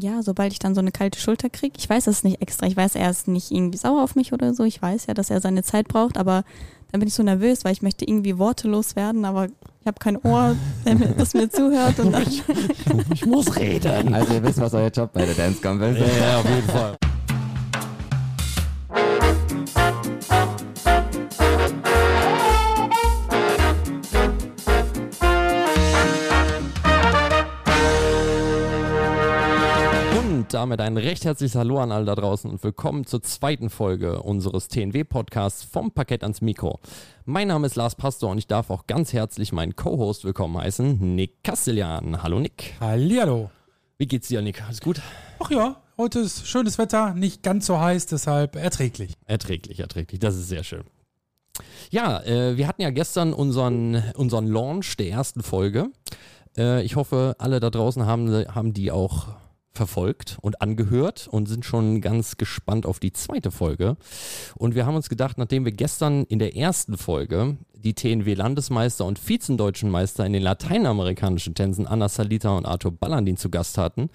ja, sobald ich dann so eine kalte Schulter kriege, ich weiß es nicht extra, ich weiß, er ist nicht irgendwie sauer auf mich oder so, ich weiß ja, dass er seine Zeit braucht, aber dann bin ich so nervös, weil ich möchte irgendwie wortelos werden, aber ich habe kein Ohr, das mir zuhört und dann Ich muss reden. Also ihr wisst, was euer Job bei der Dance Comp ist. Ja, ja, auf jeden Fall. Damit ein recht herzliches Hallo an alle da draußen und willkommen zur zweiten Folge unseres TNW-Podcasts vom Parkett ans Mikro. Mein Name ist Lars Pastor und ich darf auch ganz herzlich meinen Co-Host willkommen heißen, Nick Castellan. Hallo Nick. Hallihallo. Wie geht's dir, Nick? Alles gut? Ach ja, heute ist schönes Wetter, nicht ganz so heiß, deshalb erträglich. Erträglich, erträglich. Das ist sehr schön. Ja, äh, wir hatten ja gestern unseren, unseren Launch der ersten Folge. Äh, ich hoffe, alle da draußen haben, haben die auch verfolgt und angehört und sind schon ganz gespannt auf die zweite Folge. Und wir haben uns gedacht, nachdem wir gestern in der ersten Folge die TNW-Landesmeister und Vizendeutschen Meister in den lateinamerikanischen Tänzen Anna Salita und Arthur Ballandin zu Gast hatten,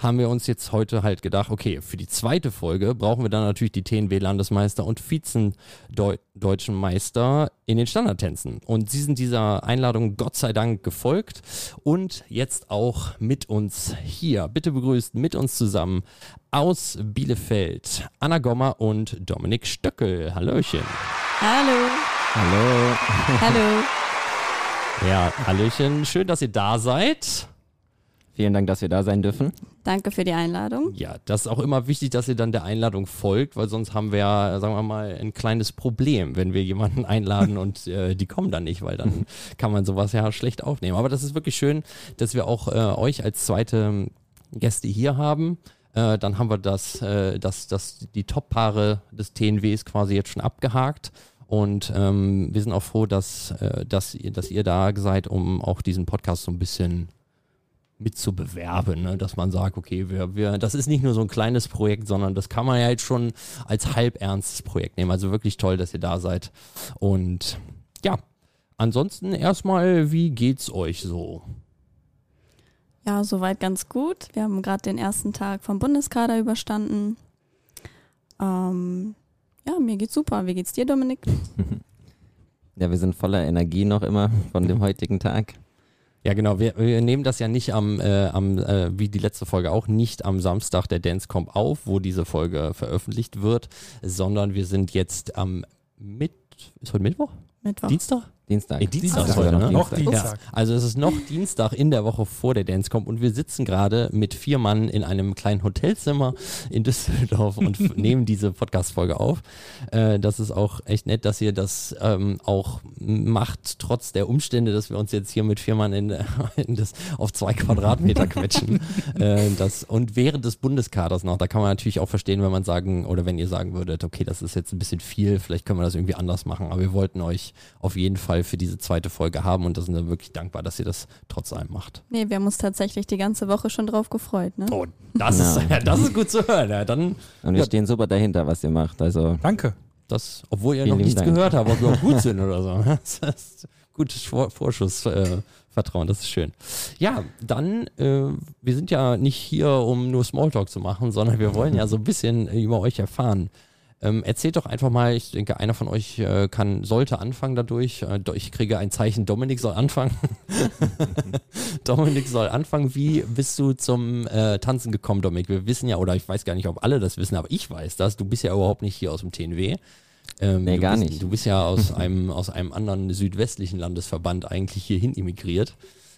haben wir uns jetzt heute halt gedacht, okay, für die zweite Folge brauchen wir dann natürlich die TNW-Landesmeister und Vizendeutschen Meister in den Standardtänzen. Und sie sind dieser Einladung Gott sei Dank gefolgt und jetzt auch mit uns hier. Bitte begrüßt mit uns zusammen aus Bielefeld Anna Gommer und Dominik Stöckel. Hallöchen. Hallo. Hallo. Hallo. Ja, Hallöchen. Schön, dass ihr da seid. Vielen Dank, dass wir da sein dürfen. Danke für die Einladung. Ja, das ist auch immer wichtig, dass ihr dann der Einladung folgt, weil sonst haben wir ja, sagen wir mal, ein kleines Problem, wenn wir jemanden einladen und äh, die kommen dann nicht, weil dann kann man sowas ja schlecht aufnehmen. Aber das ist wirklich schön, dass wir auch äh, euch als zweite Gäste hier haben. Äh, dann haben wir das, äh, das, das, die Top-Paare des TNWs quasi jetzt schon abgehakt. Und ähm, wir sind auch froh, dass, äh, dass, ihr, dass ihr da seid, um auch diesen Podcast so ein bisschen mitzubewerben, ne? dass man sagt, okay, wir, wir, das ist nicht nur so ein kleines Projekt, sondern das kann man ja jetzt schon als halbernstes Projekt nehmen. Also wirklich toll, dass ihr da seid. Und ja, ansonsten erstmal, wie geht's euch so? Ja, soweit ganz gut. Wir haben gerade den ersten Tag vom Bundeskader überstanden. Ähm, ja, mir geht's super. Wie geht's dir, Dominik? Ja, wir sind voller Energie noch immer von dem heutigen Tag. Ja, genau. Wir, wir nehmen das ja nicht am, äh, am äh, wie die letzte Folge auch, nicht am Samstag der Dancecomp auf, wo diese Folge veröffentlicht wird, sondern wir sind jetzt am Mitt, ist heute Mittwoch? Mittwoch. Dienstag? Dienstag. Nee, Dienstag Dienstag heute, ne? Noch Dienstag. Dienstag. Also es ist noch Dienstag in der Woche vor der Dancecomp und wir sitzen gerade mit vier Mann in einem kleinen Hotelzimmer in Düsseldorf und nehmen diese Podcast-Folge auf. Äh, das ist auch echt nett, dass ihr das ähm, auch macht, trotz der Umstände, dass wir uns jetzt hier mit vier Mann in, in das, auf zwei Quadratmeter quetschen. äh, das, und während des Bundeskaders noch, da kann man natürlich auch verstehen, wenn man sagen, oder wenn ihr sagen würdet, okay, das ist jetzt ein bisschen viel, vielleicht können wir das irgendwie anders machen, aber wir wollten euch auf jeden Fall für diese zweite Folge haben und da sind wir wirklich dankbar, dass ihr das trotz allem macht. Nee, wir haben uns tatsächlich die ganze Woche schon drauf gefreut, ne? Oh, das, Ja. ist, ja, das ist gut zu hören. Ja, dann, Und wir Ja. stehen super dahinter, was ihr macht. Also Danke. das, obwohl ihr Vielen noch nichts Dank. gehört habt, ob wir auch gut sind oder so. Das ist gutes Vor Vorschussvertrauen, äh, Vertrauen, das ist schön. Ja, dann, äh, wir sind ja nicht hier, um nur Smalltalk zu machen, sondern wir wollen ja so ein bisschen über euch erfahren. Ähm, erzählt doch einfach mal, ich denke, einer von euch äh, kann, sollte anfangen dadurch. Äh, ich kriege ein Zeichen, Dominik soll anfangen. Dominik soll anfangen. Wie bist du zum äh, Tanzen gekommen, Dominik? Wir wissen ja, oder ich weiß gar nicht, ob alle das wissen, aber ich weiß das. Du bist ja überhaupt nicht hier aus dem TNW. Ähm, Nee, gar bist, nicht. Du bist ja aus einem, aus einem anderen südwestlichen Landesverband eigentlich hierhin emigriert.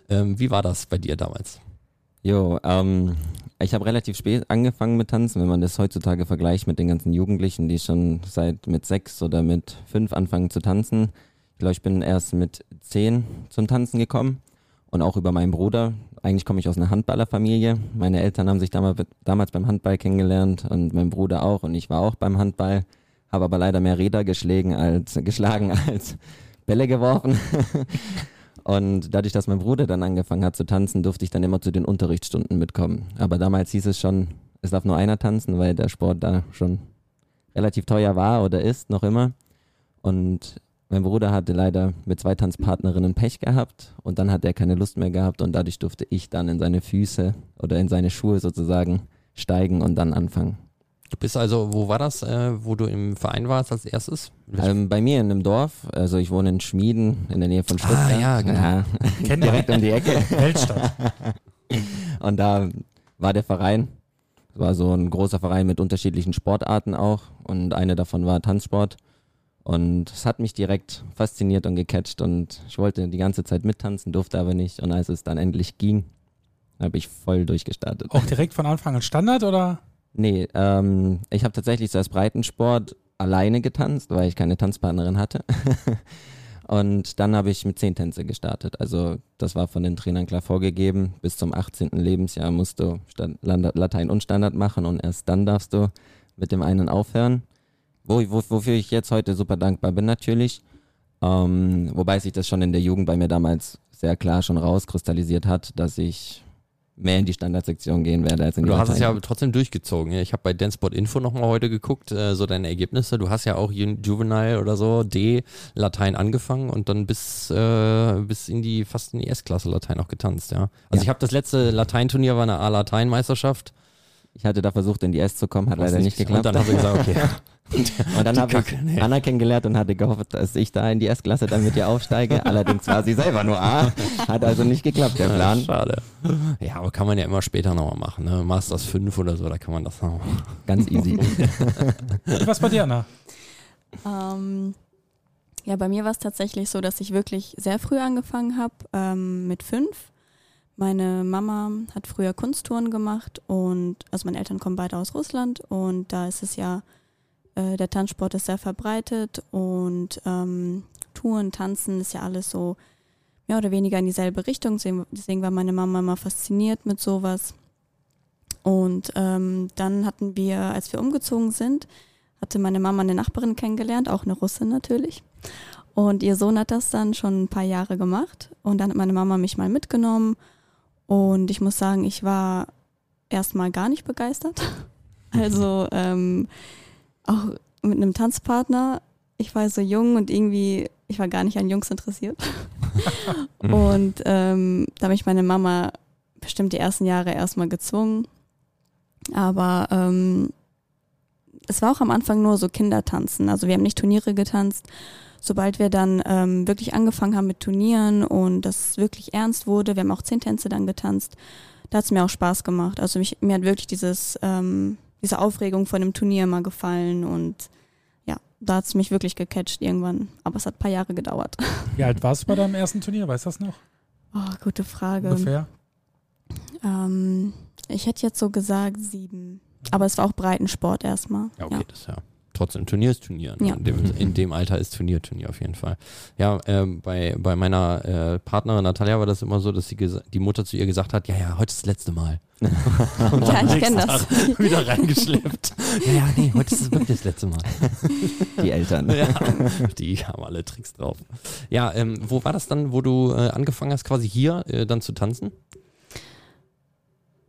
Ähm, wie war das bei dir damals? Jo, ähm, ich habe relativ spät angefangen mit Tanzen, wenn man das heutzutage vergleicht mit den ganzen Jugendlichen, die schon seit mit sechs oder mit fünf anfangen zu tanzen. Ich glaube, ich bin erst mit zehn zum Tanzen gekommen und auch über meinen Bruder. Eigentlich komme ich aus einer Handballerfamilie. Meine Eltern haben sich damals, beim Handball kennengelernt und mein Bruder auch und ich war auch beim Handball, habe aber leider mehr Räder geschlagen als, geschlagen als Bälle geworfen. Und dadurch, dass mein Bruder dann angefangen hat zu tanzen, durfte ich dann immer zu den Unterrichtsstunden mitkommen. Aber damals hieß es schon, es darf nur einer tanzen, weil der Sport da schon relativ teuer war oder ist, noch immer. Und Mein Bruder hatte leider mit zwei Tanzpartnerinnen Pech gehabt und dann hat er keine Lust mehr gehabt und dadurch durfte ich dann in seine Füße oder in seine Schuhe sozusagen steigen und dann anfangen. Du bist also, wo war das, äh, wo du im Verein warst als erstes? Ähm, bei mir in einem Dorf, also ich wohne in Schmieden in der Nähe von Stuttgart. Ah, ja, genau. Ja, direkt um die Ecke. Weltstadt. Und da war der Verein. Es war so ein großer Verein mit unterschiedlichen Sportarten auch. Und eine davon war Tanzsport. Und es hat mich direkt fasziniert und gecatcht. Und ich wollte die ganze Zeit mittanzen, durfte aber nicht. Und als es dann endlich ging, habe ich voll durchgestartet. Auch direkt von Anfang an Standard oder? Nee, ähm, ich habe tatsächlich zuerst Breitensport alleine getanzt, weil ich keine Tanzpartnerin hatte. Und dann habe ich mit zehn Tänze gestartet. Also das war von den Trainern klar vorgegeben. Bis zum 18. Lebensjahr musst du Stand, Latein und Standard machen und erst dann darfst du mit dem einen aufhören. Wo, wo, wofür ich jetzt heute super dankbar bin natürlich. Ähm, wobei sich das schon in der Jugend bei mir damals sehr klar schon rauskristallisiert hat, dass ich mehr in die Standardsektion gehen werde als in die Du hast es ja trotzdem durchgezogen. Ich habe bei Danceport Info nochmal heute geguckt, äh, so deine Ergebnisse. Du hast ja auch Ju- Juvenile oder so, D, Latein angefangen und dann bis, äh, bis in die, fast in die S-Klasse Latein auch getanzt, ja. Also Ja. ich habe das letzte Lateinturnier war eine A-Latein-Meisterschaft. Ich hatte da versucht, in die S zu kommen, hat leider nicht geklappt. Und dann hast du gesagt, okay. Und dann habe ich nee. Anna kennengelernt und hatte gehofft, dass ich da in die S-Klasse dann mit ihr aufsteige. Allerdings war sie selber nur A. Hat also nicht geklappt, der Plan. Schade. Ja, aber kann man ja immer später nochmal machen, ne? Masters 5 oder so, da kann man das noch. Ganz easy. Was bei dir, Anna? Ähm, ja, bei mir war es tatsächlich so, dass ich wirklich sehr früh angefangen habe, ähm, mit fünf. Meine Mama hat früher Kunsttouren gemacht und also meine Eltern kommen beide aus Russland und da ist es ja, äh, der Tanzsport ist sehr verbreitet und ähm, Touren, Tanzen ist ja alles so mehr oder weniger in dieselbe Richtung. Deswegen war meine Mama immer fasziniert mit sowas. Und ähm, dann hatten wir, als wir umgezogen sind, hatte meine Mama eine Nachbarin kennengelernt, auch eine Russin natürlich. Und ihr Sohn hat das dann schon ein paar Jahre gemacht. Und dann hat meine Mama mich mal mitgenommen. Und ich muss sagen, ich war erstmal gar nicht begeistert. Also ähm, auch mit einem Tanzpartner. Ich war so jung und irgendwie, ich war gar nicht an Jungs interessiert. und ähm, da habe ich meine Mama bestimmt die ersten Jahre erstmal gezwungen. Aber ähm, es war auch am Anfang nur so Kindertanzen. Also wir haben nicht Turniere getanzt. Sobald wir dann ähm, wirklich angefangen haben mit Turnieren und das wirklich ernst wurde, wir haben auch zehn Tänze dann getanzt, da hat es mir auch Spaß gemacht. Also mich, mir hat wirklich dieses, ähm, diese Aufregung von dem Turnier mal gefallen und ja, da hat es mich wirklich gecatcht irgendwann. Aber es hat ein paar Jahre gedauert. Wie alt warst du bei deinem ersten Turnier? Weißt du das noch? Oh, gute Frage. Ungefähr. Ähm, ich hätte jetzt so gesagt sieben. Aber es war auch Breitensport erstmal. Ja, okay, das ist ja. Trotzdem, Turnier ist Turnier. Ne? Ja. In, dem, in dem Alter ist Turnier Turnier auf jeden Fall. Ja, ähm, bei, bei meiner äh, Partnerin Natalia war das immer so, dass sie die Mutter zu ihr gesagt hat, ja, ja, heute ist das letzte Mal. Und Ja, ich nächsten kenn das. Tag wieder reingeschleppt. ja, ja, nee, heute ist es wirklich das letzte Mal. Die Eltern. Ja, die haben alle Tricks drauf. Ja, ähm, wo war das dann, wo du äh, angefangen hast, quasi hier äh, dann zu tanzen?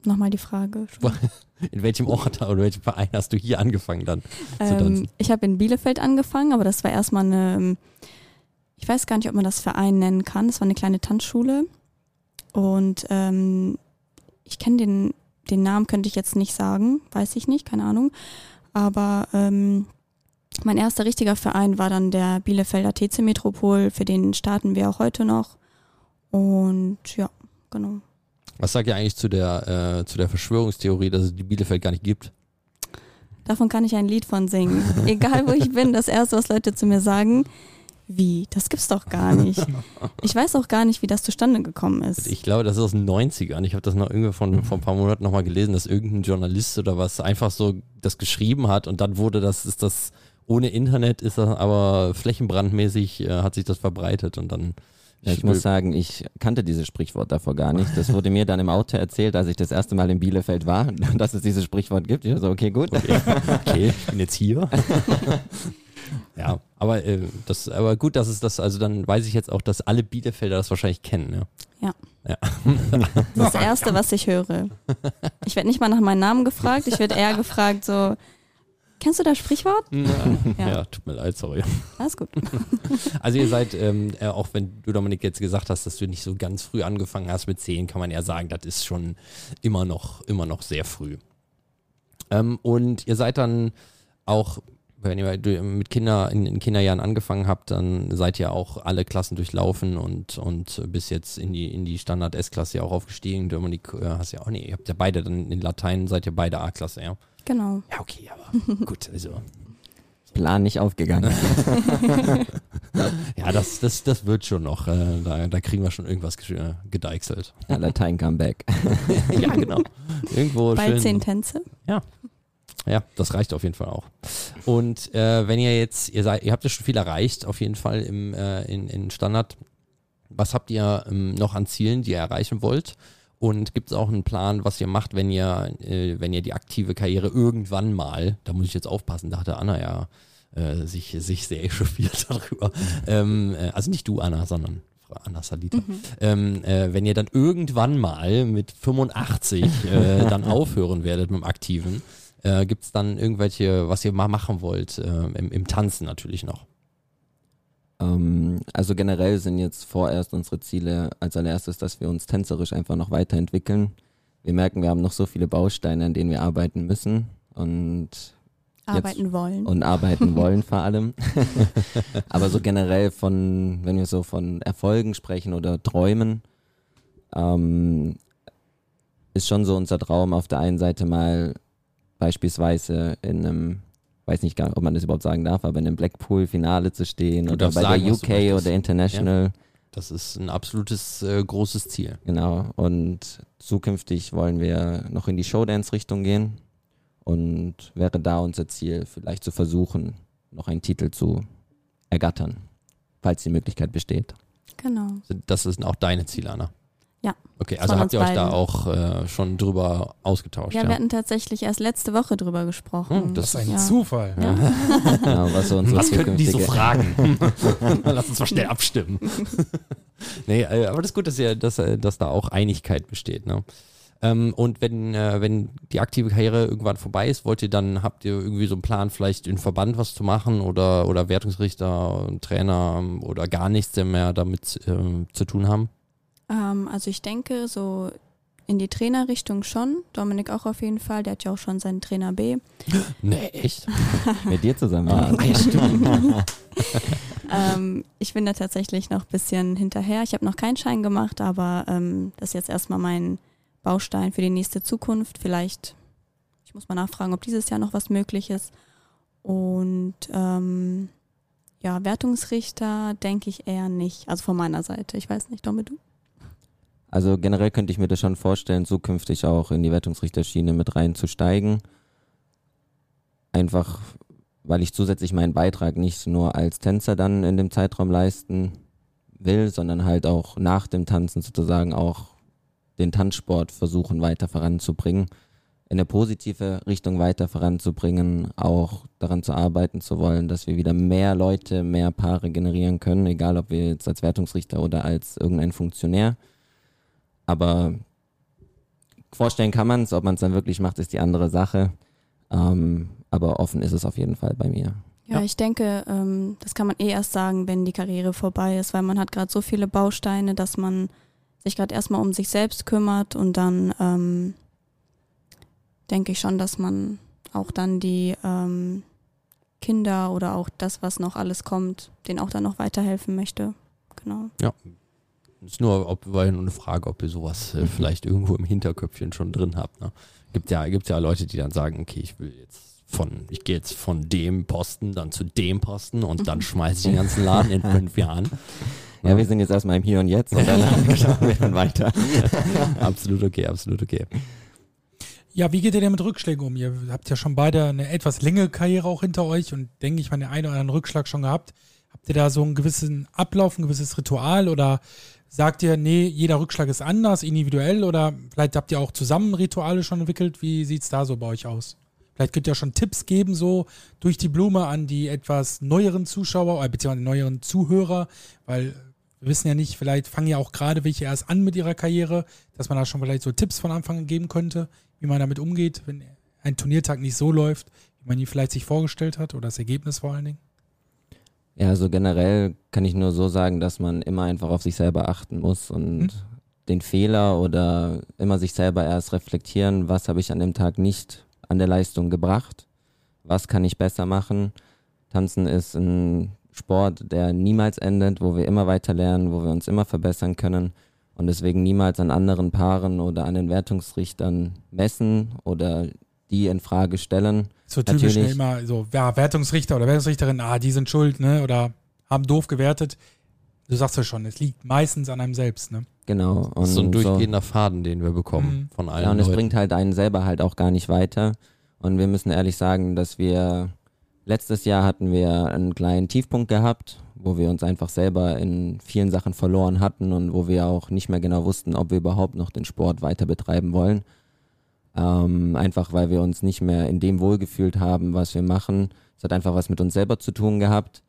Nochmal die Frage. In welchem Ort oder welchem Verein hast du hier angefangen dann zu Ähm, tanzen? ich habe in Bielefeld angefangen, aber das war erstmal eine, ich weiß gar nicht, ob man das Verein nennen kann. Das war eine kleine Tanzschule. Und ähm, ich kenne den, den Namen, könnte ich jetzt nicht sagen, weiß ich nicht, keine Ahnung. Aber ähm, mein erster richtiger Verein war dann der Bielefelder TC Metropol, für den starten wir auch heute noch. Und ja, genau. Was sagt ihr eigentlich zu der, äh, zu der Verschwörungstheorie, dass es die Bielefeld gar nicht gibt? Davon kann ich ein Lied von singen. Egal wo ich bin, das erste, was Leute zu mir sagen, wie, das gibt's doch gar nicht. Ich weiß auch gar nicht, wie das zustande gekommen ist. Ich glaube, das ist aus den 90ern. Ich habe das noch irgendwie von, vor ein paar Monaten nochmal gelesen, dass irgendein Journalist oder was einfach so das geschrieben hat und dann wurde das, ist das, ohne Internet ist das aber flächenbrandmäßig, äh, hat sich das verbreitet und dann. Ja, ich muss sagen, ich kannte dieses Sprichwort davor gar nicht. Das wurde mir dann im Auto erzählt, als ich das erste Mal in Bielefeld war, dass es dieses Sprichwort gibt. Ich war so, okay, gut. Okay, okay, ich bin jetzt hier. ja, aber, äh, das, aber gut, dass es das, also dann weiß ich jetzt auch, dass alle Bielefelder das wahrscheinlich kennen. Ne? Ja. ja. Das ist das Erste, was ich höre. Ich werde nicht mal nach meinem Namen gefragt, ich werde eher gefragt, so, Kennst du das Sprichwort? ja. Ja. tut mir leid, sorry. Alles gut. Also ihr seid, ähm, äh, auch wenn du Dominik jetzt gesagt hast, dass du nicht so ganz früh angefangen hast mit 10, kann man ja sagen, das ist schon immer noch, immer noch sehr früh. Ähm, und ihr seid dann auch, wenn ihr mit Kinder in, in Kinderjahren angefangen habt, dann seid ihr auch alle Klassen durchlaufen und, und bis jetzt in die, in die Standard S-Klasse ja auch aufgestiegen. Dominik, äh, hast ja auch, nee, ihr habt ja beide dann in Latein, seid ihr beide A-Klasse, ja. Genau. Ja, okay, aber gut, also. Plan nicht aufgegangen. Ja, das, das, das wird schon noch. Äh, da, da kriegen wir schon irgendwas äh, gedeichselt. Ja, Latein Comeback. ja, genau. Irgendwo Bald schön. zehn Tänze. Ja, das reicht auf jeden Fall auch. Und äh, wenn ihr jetzt, ihr seid, ihr habt ja schon viel erreicht, auf jeden Fall im äh, in, in Standard. Was habt ihr ähm, noch an Zielen, die ihr erreichen wollt? Und gibt es auch einen Plan, was ihr macht, wenn ihr, äh, wenn ihr die aktive Karriere irgendwann mal, da muss ich jetzt aufpassen, da hatte Anna ja äh, sich, sich sehr echauffiert darüber. Ähm, äh, also nicht du, Anna, sondern Frau Anna Salita. Ähm, äh, wenn ihr dann irgendwann mal mit 85 äh, dann aufhören werdet mit dem Aktiven, äh, gibt es dann irgendwelche, was ihr mal machen wollt, äh, im, im Tanzen natürlich noch? Ähm, also generell sind jetzt vorerst unsere Ziele als allererstes, dass wir uns tänzerisch einfach noch weiterentwickeln. Wir merken, wir haben noch so viele Bausteine, an denen wir arbeiten müssen und, Arbeiten wollen. und arbeiten wollen vor allem. Aber so generell von, wenn wir so von Erfolgen sprechen oder Träumen, ähm, ist schon so unser Traum auf der einen Seite mal beispielsweise in einem, weiß nicht gar, ob man das überhaupt sagen darf, aber in einem Blackpool-Finale zu stehen Du oder bei sagen, der UK oder International. Das ist ein absolutes äh, großes Ziel. Genau. Und zukünftig wollen wir noch in die Showdance-Richtung gehen und wäre da unser Ziel, vielleicht zu versuchen, noch einen Titel zu ergattern, falls die Möglichkeit besteht. genau. Das sind auch deine Ziele, Anna. Ja, Okay, also habt ihr euch da beiden. auch äh, schon drüber ausgetauscht? Ja, Ja, wir hatten tatsächlich erst letzte Woche drüber gesprochen. Hm, Das ist ein ja. Zufall. Ja. Genau, was so Was könnten die so fragen? Lass uns mal schnell abstimmen. nee, äh, aber das ist gut, dass, ihr, dass, äh, dass da auch Einigkeit besteht. Ne? Ähm, und wenn, äh, wenn die aktive Karriere irgendwann vorbei ist, wollt ihr dann, habt ihr irgendwie so einen Plan, vielleicht in Verband was zu machen oder, oder Wertungsrichter, Trainer ähm, oder gar nichts mehr damit ähm, zu tun haben? Ähm, also ich denke, so in die Trainerrichtung schon. Dominik auch auf jeden Fall. Der hat ja auch schon seinen Trainer B. Nee, echt? mit dir zusammen. Ah, stimmt. ähm, ich bin da tatsächlich noch ein bisschen hinterher. Ich habe noch keinen Schein gemacht, aber ähm, das ist jetzt erstmal mein Baustein für die nächste Zukunft. Vielleicht, ich muss mal nachfragen, ob dieses Jahr noch was möglich ist. Und ähm, ja, Wertungsrichter denke ich eher nicht. Also von meiner Seite. Ich weiß nicht, Domi, du? Also generell könnte ich mir das schon vorstellen, zukünftig auch in die Wertungsrichterschiene mit reinzusteigen. Einfach, weil ich zusätzlich meinen Beitrag nicht nur als Tänzer dann in dem Zeitraum leisten will, sondern halt auch nach dem Tanzen sozusagen auch den Tanzsport versuchen weiter voranzubringen, in eine positive Richtung weiter voranzubringen, auch daran zu arbeiten zu wollen, dass wir wieder mehr Leute, mehr Paare generieren können, egal ob wir jetzt als Wertungsrichter oder als irgendein Funktionär. Aber vorstellen kann man es, ob man es dann wirklich macht, ist die andere Sache. Ähm, aber offen ist es auf jeden Fall bei mir. Ja, Ja. ich denke, ähm, das kann man eh erst sagen, wenn die Karriere vorbei ist, weil man hat gerade so viele Bausteine, dass man sich gerade erstmal um sich selbst kümmert und dann ähm, denke ich schon, dass man auch dann die ähm, Kinder oder auch das, was noch alles kommt, denen auch dann noch weiterhelfen möchte. Genau. Ist nur, ob, war ja nur eine Frage, ob ihr sowas äh, vielleicht irgendwo im Hinterköpfchen schon drin habt. Ne? Gibt ja, gibt ja Leute, die dann sagen, okay, ich will jetzt von, ich gehe jetzt von dem Posten dann zu dem Posten und dann schmeiße ich den ganzen Laden in fünf Jahren. Ja, wir sind jetzt erstmal im Hier und Jetzt und danach schauen wir dann weiter. absolut okay, absolut okay. Ja, wie geht ihr denn mit Rückschlägen um? Ihr habt ja schon beide eine etwas längere Karriere auch hinter euch und denke ich mal, den einen oder anderen Rückschlag schon gehabt. Habt ihr da so einen gewissen Ablauf, ein gewisses Ritual oder sagt ihr, nee, jeder Rückschlag ist anders, individuell oder vielleicht habt ihr auch zusammen Rituale schon entwickelt? Wie sieht's da so bei euch aus? Vielleicht könnt ihr schon Tipps geben, so durch die Blume an die etwas neueren Zuschauer, äh, beziehungsweise neueren Zuhörer, weil wir wissen ja nicht, vielleicht fangen ja auch gerade welche erst an mit ihrer Karriere, dass man da schon vielleicht so Tipps von Anfang an geben könnte, wie man damit umgeht, wenn ein Turniertag nicht so läuft, wie man ihn vielleicht sich vorgestellt hat oder das Ergebnis vor allen Dingen? Ja, also generell kann ich nur so sagen, dass man immer einfach auf sich selber achten muss und Hm. den Fehler oder immer sich selber erst reflektieren, was habe ich an dem Tag nicht an der Leistung gebracht, was kann ich besser machen. Tanzen ist ein Sport, der niemals endet, wo wir immer weiter lernen, wo wir uns immer verbessern können und deswegen niemals an anderen Paaren oder an den Wertungsrichtern messen oder die in Frage stellen. So typisch ne, Natürlich. immer so, ja, Wertungsrichter oder Wertungsrichterin, ah, die sind schuld, ne? Oder haben doof gewertet. Du sagst ja schon, es liegt meistens an einem selbst, ne? Genau. Und Das ist so ein so- durchgehender Faden, den wir bekommen Mhm. von allen Ja, und es bringt halt einen selber halt auch gar nicht weiter. Und wir müssen ehrlich sagen, dass wir letztes Jahr hatten wir einen kleinen Tiefpunkt gehabt, wo wir uns einfach selber in vielen Sachen verloren hatten und wo wir auch nicht mehr genau wussten, ob wir überhaupt noch den Sport weiter betreiben wollen. Ähm, einfach weil wir uns nicht mehr in dem wohlgefühlt haben, was wir machen. Es hat einfach was mit uns selber zu tun gehabt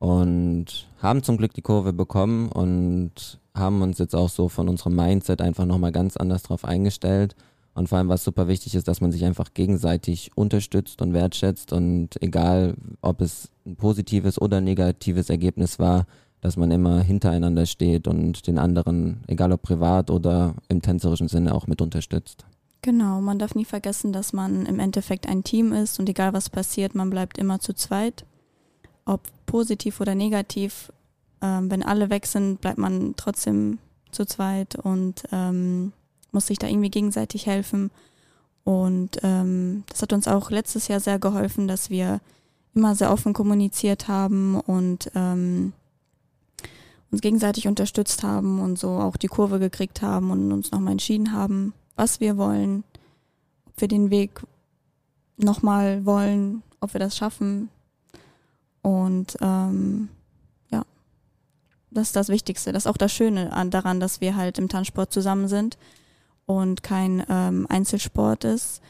und haben zum Glück die Kurve bekommen und haben uns jetzt auch so von unserem Mindset einfach nochmal ganz anders drauf eingestellt. Und vor allem, was super wichtig ist, dass man sich einfach gegenseitig unterstützt und wertschätzt und egal, ob es ein positives oder negatives Ergebnis war, dass man immer hintereinander steht und den anderen, egal ob privat oder im tänzerischen Sinne, auch mit unterstützt. Genau, man darf nie vergessen, dass man im Endeffekt ein Team ist und egal was passiert, man bleibt immer zu zweit. Ob positiv oder negativ, ähm, wenn alle weg sind, bleibt man trotzdem zu zweit und ähm, muss sich da irgendwie gegenseitig helfen. Und ähm, das hat uns auch letztes Jahr sehr geholfen, dass wir immer sehr offen kommuniziert haben und ähm, uns gegenseitig unterstützt haben und so auch die Kurve gekriegt haben und uns nochmal entschieden haben, was wir wollen, ob wir den Weg nochmal wollen, ob wir das schaffen. Und ähm, ja, das ist das Wichtigste. Das ist auch das Schöne an, daran, dass wir halt im Tanzsport zusammen sind und kein ähm, Einzelsport ist.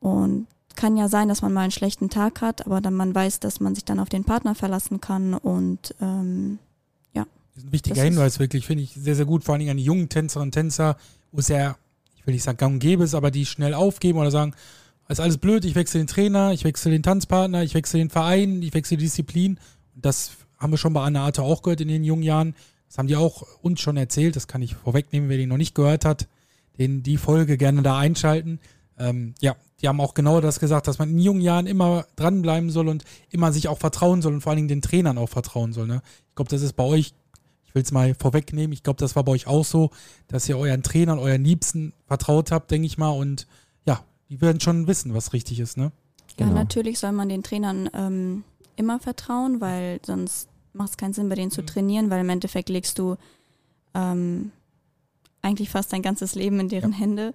Und kann ja sein, dass man mal einen schlechten Tag hat, aber dann man weiß, dass man sich dann auf den Partner verlassen kann und ähm, Das ist ein wichtiger Das Hinweis, wirklich, finde ich sehr, sehr gut. Vor allen Dingen an die jungen Tänzerinnen und Tänzer, wo es ja, ich will nicht sagen gang und gäbe ist, aber die schnell aufgeben oder sagen, ist alles blöd, ich wechsle den Trainer, ich wechsle den Tanzpartner, ich wechsle den Verein, ich wechsle die Disziplin. Das haben wir schon bei Anna Arte auch gehört in den jungen Jahren. Das haben die auch uns schon erzählt, das kann ich vorwegnehmen, wer den noch nicht gehört hat, den die Folge gerne da einschalten. Ähm, ja, die haben auch genau das gesagt, dass man in jungen Jahren immer dranbleiben soll und immer sich auch vertrauen soll und vor allen Dingen den Trainern auch vertrauen soll. Ne? Ich glaube, das ist bei euch, ich will es mal vorwegnehmen, ich glaube, das war bei euch auch so, dass ihr euren Trainern, euren Liebsten vertraut habt, denke ich mal. Und ja, die werden schon wissen, was richtig ist. Ne? Ja, Genau. natürlich soll man den Trainern ähm, immer vertrauen, weil sonst macht es keinen Sinn, bei denen zu Mhm. trainieren, weil im Endeffekt legst du ähm, eigentlich fast dein ganzes Leben in deren Hände.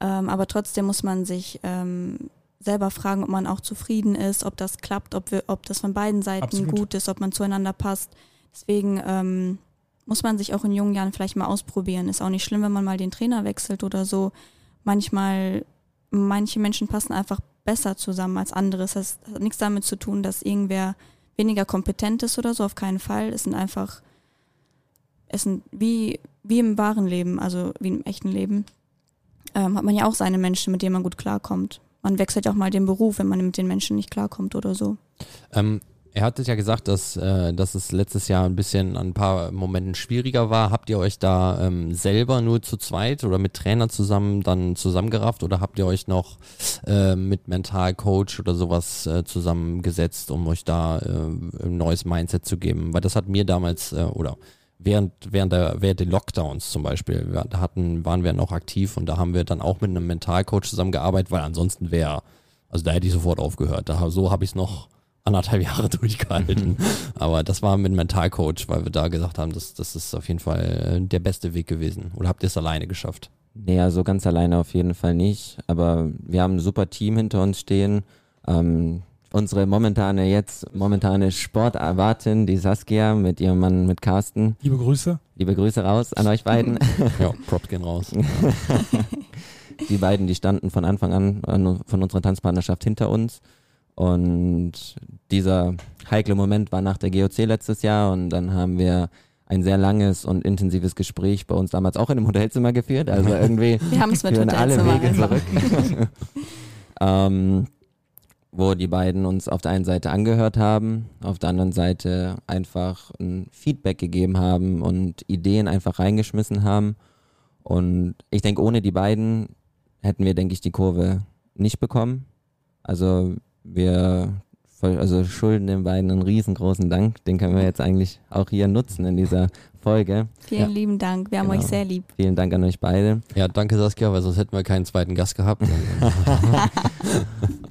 Ähm, aber trotzdem muss man sich ähm, selber fragen, ob man auch zufrieden ist, ob das klappt, ob, wir, ob das von beiden Seiten Absolut. gut ist, ob man zueinander passt. Deswegen ähm, muss man sich auch in jungen Jahren vielleicht mal ausprobieren. Ist auch nicht schlimm, wenn man mal den Trainer wechselt oder so. Manchmal, manche Menschen passen einfach besser zusammen als andere. Das heißt, hat nichts damit zu tun, dass irgendwer weniger kompetent ist oder so, auf keinen Fall. Es sind einfach, es sind wie, wie im wahren Leben, also wie im echten Leben, ähm, hat man ja auch seine Menschen, mit denen man gut klarkommt. Man wechselt ja auch mal den Beruf, wenn man mit den Menschen nicht klarkommt oder so. Ähm, er hat ja gesagt, dass, äh, dass es letztes Jahr ein bisschen an ein paar Momenten schwieriger war. Habt ihr euch da ähm, selber nur zu zweit oder mit Trainer zusammen dann zusammengerafft oder habt ihr euch noch äh, mit Mentalcoach oder sowas äh, zusammengesetzt, um euch da äh, ein neues Mindset zu geben? Weil das hat mir damals äh, oder während, während, der, während den Lockdowns zum Beispiel, da hatten, waren wir noch aktiv und da haben wir dann auch mit einem Mentalcoach zusammengearbeitet, weil ansonsten wäre, also da hätte ich sofort aufgehört. Da, so habe ich es noch anderthalb Jahre durchgehalten. Aber das war mit einem Mentalcoach, weil wir da gesagt haben, das, das ist auf jeden Fall äh, der beste Weg gewesen. Oder habt ihr es alleine geschafft? Nee, also ganz alleine auf jeden Fall nicht. Aber wir haben ein super Team hinter uns stehen. Ähm, unsere momentane jetzt, momentane Sportarbeiterin, die Saskia mit ihrem Mann, mit Carsten. Liebe Grüße. Liebe Grüße raus an euch beiden. Ja, Props gehen raus. die beiden, die standen von Anfang an an von unserer Tanzpartnerschaft hinter uns. Und dieser heikle Moment war nach der GOC letztes Jahr und dann haben wir ein sehr langes und intensives Gespräch bei uns damals auch in einem Hotelzimmer geführt. Also irgendwie Wir haben es mit führen alle Wege zurück. ähm, wo die beiden uns auf der einen Seite angehört haben, auf der anderen Seite einfach ein Feedback gegeben haben und Ideen einfach reingeschmissen haben. Und ich denke, ohne die beiden hätten wir, denke ich, die Kurve nicht bekommen. Also wir also schulden den beiden einen riesengroßen Dank. Den können wir jetzt eigentlich auch hier nutzen in dieser Folge. Vielen ja. lieben Dank. Wir haben genau. euch sehr lieb. Vielen Dank an euch beide. Ja, danke Saskia, weil sonst hätten wir keinen zweiten Gast gehabt.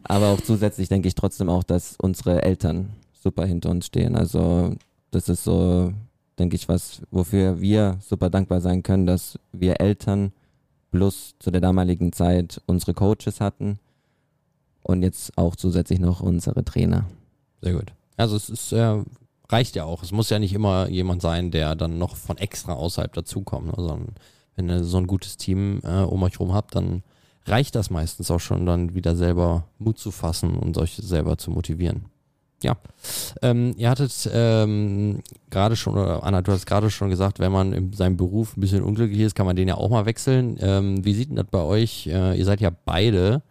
Aber auch zusätzlich denke ich trotzdem auch, dass unsere Eltern super hinter uns stehen. Also das ist so, denke ich, was, wofür wir super dankbar sein können, dass wir Eltern plus zu der damaligen Zeit unsere Coaches hatten und jetzt auch zusätzlich noch unsere Trainer. Sehr gut. Also es ist, äh, reicht ja auch. Es muss ja nicht immer jemand sein, der dann noch von extra außerhalb dazukommt. Sondern wenn ihr so ein gutes Team äh, um euch rum habt, dann reicht das meistens auch schon, dann wieder selber Mut zu fassen und euch selber zu motivieren. Ja, ähm, ihr hattet ähm, gerade schon, oder Anna, du hast gerade schon gesagt, wenn man in seinem Beruf ein bisschen unglücklich ist, kann man den ja auch mal wechseln. Ähm, wie sieht denn das bei euch? Äh, ihr seid ja beide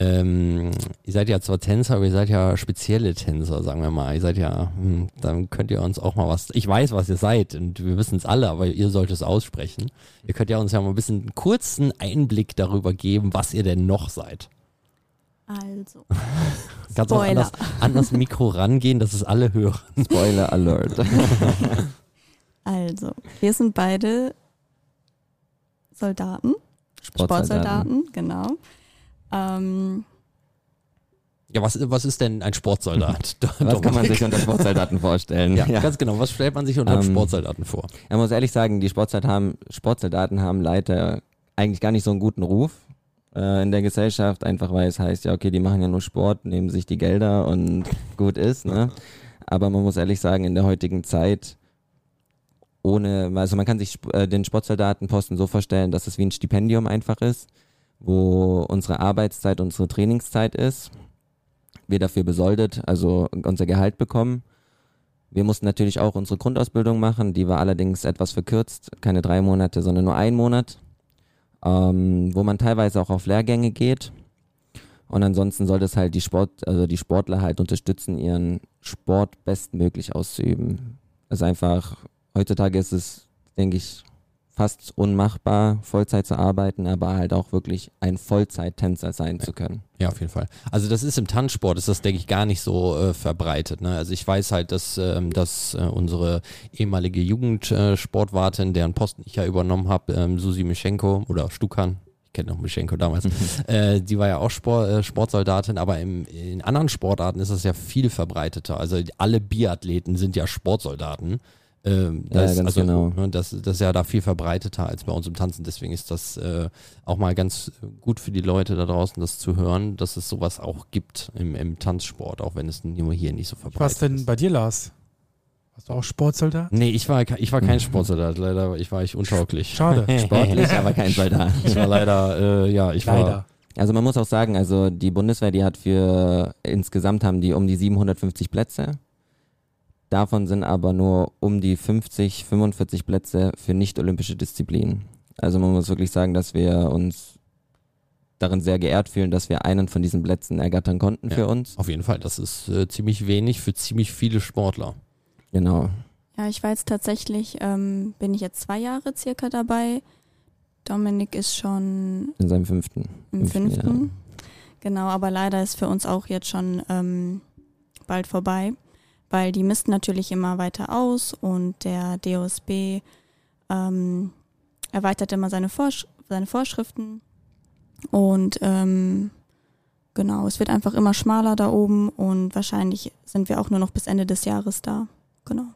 ähm, ihr seid ja zwar Tänzer, aber ihr seid ja spezielle Tänzer, sagen wir mal. Ihr seid ja, hm, dann könnt ihr uns auch mal was, ich weiß, was ihr seid und wir wissen es alle, aber ihr sollt es aussprechen. Ihr könnt ja uns ja mal ein bisschen einen kurzen Einblick darüber geben, was ihr denn noch seid. Also. Kannst auch anders an das Mikro rangehen, dass es alle hören. Spoiler Alert. also, wir sind beide Soldaten. Sportsoldaten, Sportsoldaten genau. Ähm, ja, was, was ist denn ein Sportsoldat? was kann man sich unter Sportsoldaten vorstellen? Ja, ja, ganz genau. Was stellt man sich unter ähm, Sportsoldaten vor? Ich muss ehrlich sagen, die Sportsoldaten haben, Sportsoldaten haben leider eigentlich gar nicht so einen guten Ruf äh, in der Gesellschaft, einfach weil es heißt, ja, okay, die machen ja nur Sport, nehmen sich die Gelder und gut ist. Ne? Aber man muss ehrlich sagen, in der heutigen Zeit ohne, also man kann sich äh, den Sportsoldatenposten so vorstellen, dass es wie ein Stipendium einfach ist wo unsere Arbeitszeit, unsere Trainingszeit ist. Wir dafür besoldet, also unser Gehalt bekommen. Wir mussten natürlich auch unsere Grundausbildung machen, die war allerdings etwas verkürzt, keine drei Monate, sondern nur ein Monat, ähm, wo man teilweise auch auf Lehrgänge geht. Und ansonsten sollte es halt die Sport, also die Sportler halt unterstützen, ihren Sport bestmöglich auszuüben. Also einfach, heutzutage ist es, denke ich, fast unmachbar, Vollzeit zu arbeiten, aber halt auch wirklich ein Vollzeittänzer sein zu können. Ja, auf jeden Fall. Also das ist im Tanzsport, ist das, denke ich, gar nicht so äh, verbreitet. Ne? Also ich weiß halt, dass, ähm, dass äh, unsere ehemalige Jugendsportwartin, äh, deren Posten ich ja übernommen habe, ähm, Susi Mischenko oder Stukan, ich kenne noch Mischenko damals, äh, die war ja auch Sport, äh, Sportsoldatin, aber im, in anderen Sportarten ist das ja viel verbreiteter. Also alle Biathleten sind ja Sportsoldaten. Ähm, das, ja, also, genau. Ne, das, das ist ja da viel verbreiteter als bei uns im Tanzen. Deswegen ist das äh, auch mal ganz gut für die Leute da draußen, das zu hören, dass es sowas auch gibt im, im Tanzsport, auch wenn es nur hier nicht so verbreitet ist. Was denn bei dir, Lars? Warst du auch Sportsoldat? Nee, ich war, ich war kein Sportsoldat, leider ich war ich untauglich. Schade. Sportlich, aber kein Soldat. Ich war leider, äh, ja, ich leider. war. Also man muss auch sagen, also die Bundeswehr, die hat für insgesamt haben die um die 750 Plätze Davon sind aber nur um die 50, 45 Plätze für nicht-olympische Disziplinen. Also man muss wirklich sagen, dass wir uns darin sehr geehrt fühlen, dass wir einen von diesen Plätzen ergattern konnten ja, für uns. Auf jeden Fall, das ist äh, ziemlich wenig für ziemlich viele Sportler. Genau. Ja, ich war jetzt tatsächlich, ähm, bin ich jetzt zwei Jahre circa dabei. Dominik ist schon in seinem fünften. Im fünften. fünften. Genau, aber leider ist für uns auch jetzt schon ähm, bald vorbei weil die missten natürlich immer weiter aus und der DOSB ähm, erweitert immer seine, Vorsch seine Vorschriften und ähm, genau, es wird einfach immer schmaler da oben und wahrscheinlich sind wir auch nur noch bis Ende des Jahres da. Genau.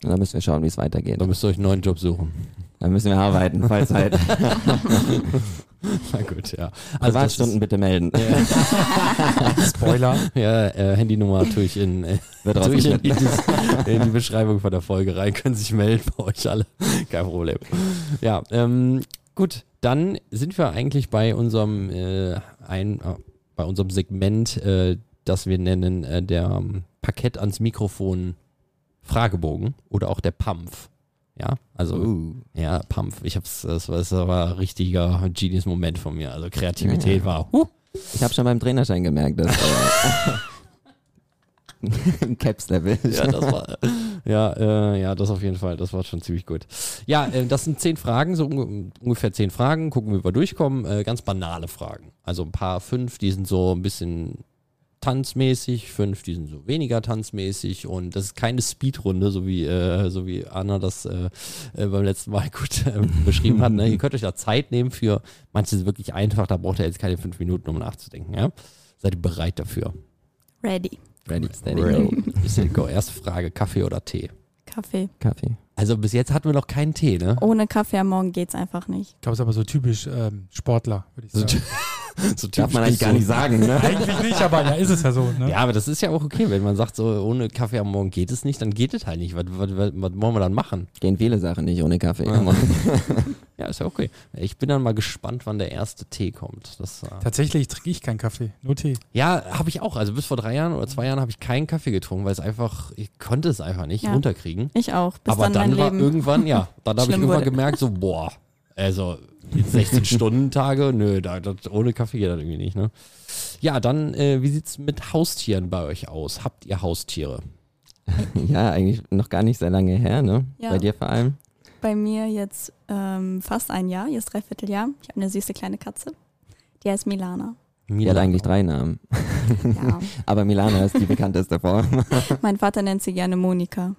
Da müssen wir schauen, wie es weitergeht. Da müsst ihr euch einen neuen Job suchen. Da müssen wir arbeiten, Vollzeit. Na gut, ja. Also Privatstunden bitte melden. Ja. Spoiler. Ja, äh, Handynummer tue ich in, äh, tue ich in, in, die, in, die Beschreibung von der Folge rein. Können sich melden bei euch alle. Kein Problem. Ja, ähm, gut. Dann sind wir eigentlich bei unserem äh, ein, äh, bei unserem Segment, äh, das wir nennen äh, der ähm, Parkett ans Mikrofon Fragebogen oder auch der PAMF. Ja, also uh. ja, Pump. Ich hab's, das war, das war ein richtiger Genius-Moment von mir. Also Kreativität war huh, Ich habe schon beim Trainerschein gemerkt, dass äh, Caps Level. Ja, das war, ja, äh, ja, das auf jeden Fall. Das war schon ziemlich gut. Ja, äh, das sind zehn Fragen, so unge ungefähr zehn Fragen. Gucken, wie wir durchkommen. Äh, ganz banale Fragen. Also ein paar fünf, die sind so ein bisschen tanzmäßig, fünf, die sind so weniger tanzmäßig und das ist keine Speedrunde, so wie, äh, so wie Anna das äh, äh, beim letzten Mal gut äh, beschrieben hat. Ne? Ihr könnt euch da Zeit nehmen für, manche sind wirklich einfach, da braucht ihr jetzt keine fünf Minuten, um nachzudenken. Ja? Seid ihr bereit dafür? Ready. Ready, steady, Ready. go. Steady, go. Erste Frage, Kaffee oder Tee? Kaffee. Kaffee. Also bis jetzt hatten wir noch keinen Tee, ne? Ohne Kaffee am Morgen geht's einfach nicht. Ich glaube, es ist aber so typisch ähm, Sportler, würde ich So sagen. So Darf man eigentlich gar nicht sagen, ne? Eigentlich nicht, aber ja, ist es ja so. Ne? Ja, aber das ist ja auch okay, wenn man sagt, so ohne Kaffee am Morgen geht es nicht, dann geht es halt nicht. Was, was, was, was wollen wir dann machen? Gehen viele Sachen nicht ohne Kaffee. Ja. Ja, ist ja okay. Ich bin dann mal gespannt, wann der erste Tee kommt. Das, äh, Tatsächlich trinke ich keinen Kaffee, nur Tee. ja, habe ich auch. Also bis vor drei Jahren oder zwei Jahren habe ich keinen Kaffee getrunken, weil es einfach, ich konnte es einfach nicht Ja. runterkriegen. Ich auch. Bis Aber dann, dann, mein war Leben. irgendwann, ja, dann habe ich irgendwann wurde. gemerkt, so, boah, also jetzt 16 Stunden Tage, nö, da, das, ohne Kaffee geht das irgendwie nicht, ne? Ja, dann, äh, wie sieht's mit Haustieren bei euch aus? Habt ihr Haustiere? ja, eigentlich noch gar nicht sehr lange her, ne? Ja. Bei dir vor allem. Bei mir jetzt ähm, fast ein Jahr, jetzt dreiviertel Jahr. Ich habe eine süße kleine Katze. Die heißt Milana. Die hat eigentlich drei Namen. Ja. Aber Milana ist die bekannteste Form. mein Vater nennt sie gerne Monika.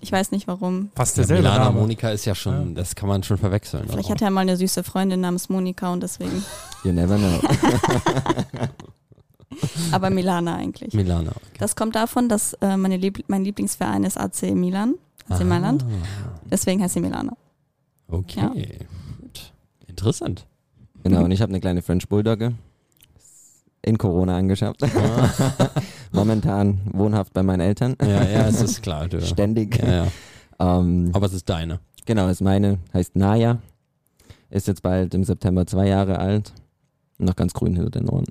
Ich weiß nicht warum. Fast Ja, derselbe Milana Name. Monika ist ja schon, das kann man schon verwechseln. Vielleicht auch. hat er mal eine süße Freundin namens Monika und deswegen. You never know. Aber Milana eigentlich. Milana. Okay. Das kommt davon, dass äh, meine Lieb mein Lieblingsverein ist AC Milan, AC Mailand. Deswegen heißt sie Milana. Okay, gut. Interessant. Genau, und ich habe eine kleine French Bulldogge. In Corona angeschafft. Momentan wohnhaft bei meinen Eltern. Ja, ja, es ist klar. Du. Ständig. Ja, ja. Ähm, Aber es ist deine. genau, ist meine, heißt Naya. Ist jetzt bald im September zwei Jahre alt. Noch ganz grün hinter den Ohren.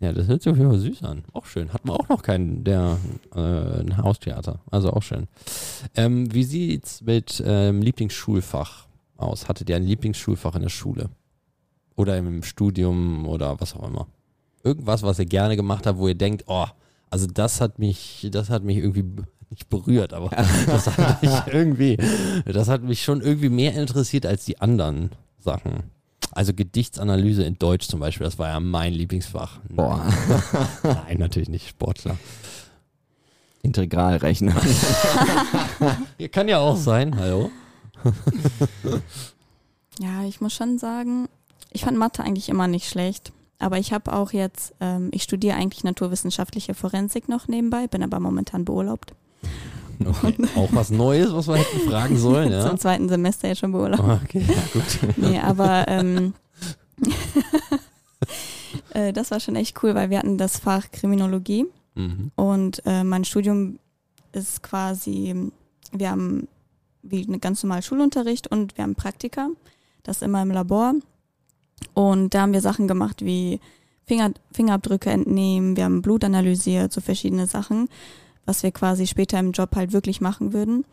Ja, das hört sich auf jeden Fall süß an. Auch schön. Hat man auch noch keinen, der äh, ein Haustheater. Also auch schön. Ähm, wie sieht's mit ähm, Lieblingsschulfach aus? Hattet ihr ein Lieblingsschulfach in der Schule? Oder im Studium oder was auch immer? Irgendwas, was ihr gerne gemacht habt, wo ihr denkt, oh, also das hat mich, das hat mich irgendwie nicht berührt, aber das hat mich irgendwie, das hat mich schon irgendwie mehr interessiert als die anderen Sachen. Also Gedichtsanalyse in Deutsch zum Beispiel, das war ja mein Lieblingsfach. Boah. Nein, natürlich nicht, Sportler. Integralrechner. Kann ja auch sein, hallo. Ja, ich muss schon sagen, ich fand Mathe eigentlich immer nicht schlecht. Aber ich habe auch jetzt, ähm, ich studiere eigentlich naturwissenschaftliche Forensik noch nebenbei, bin aber momentan beurlaubt. Okay. Auch was Neues, was wir hätten fragen sollen, ja? Zum zweiten Semester jetzt schon beurlaubt. Okay, ja, gut. Nee, aber ähm, äh, das war schon echt cool, weil wir hatten das Fach Kriminologie Mhm. und äh, mein Studium ist quasi, wir haben wie eine ganz normale Schulunterricht und wir haben Praktika, das immer im Labor. Und da haben wir Sachen gemacht wie Finger, Fingerabdrücke entnehmen, wir haben Blut analysiert, so verschiedene Sachen, was wir quasi später im Job halt wirklich machen würden.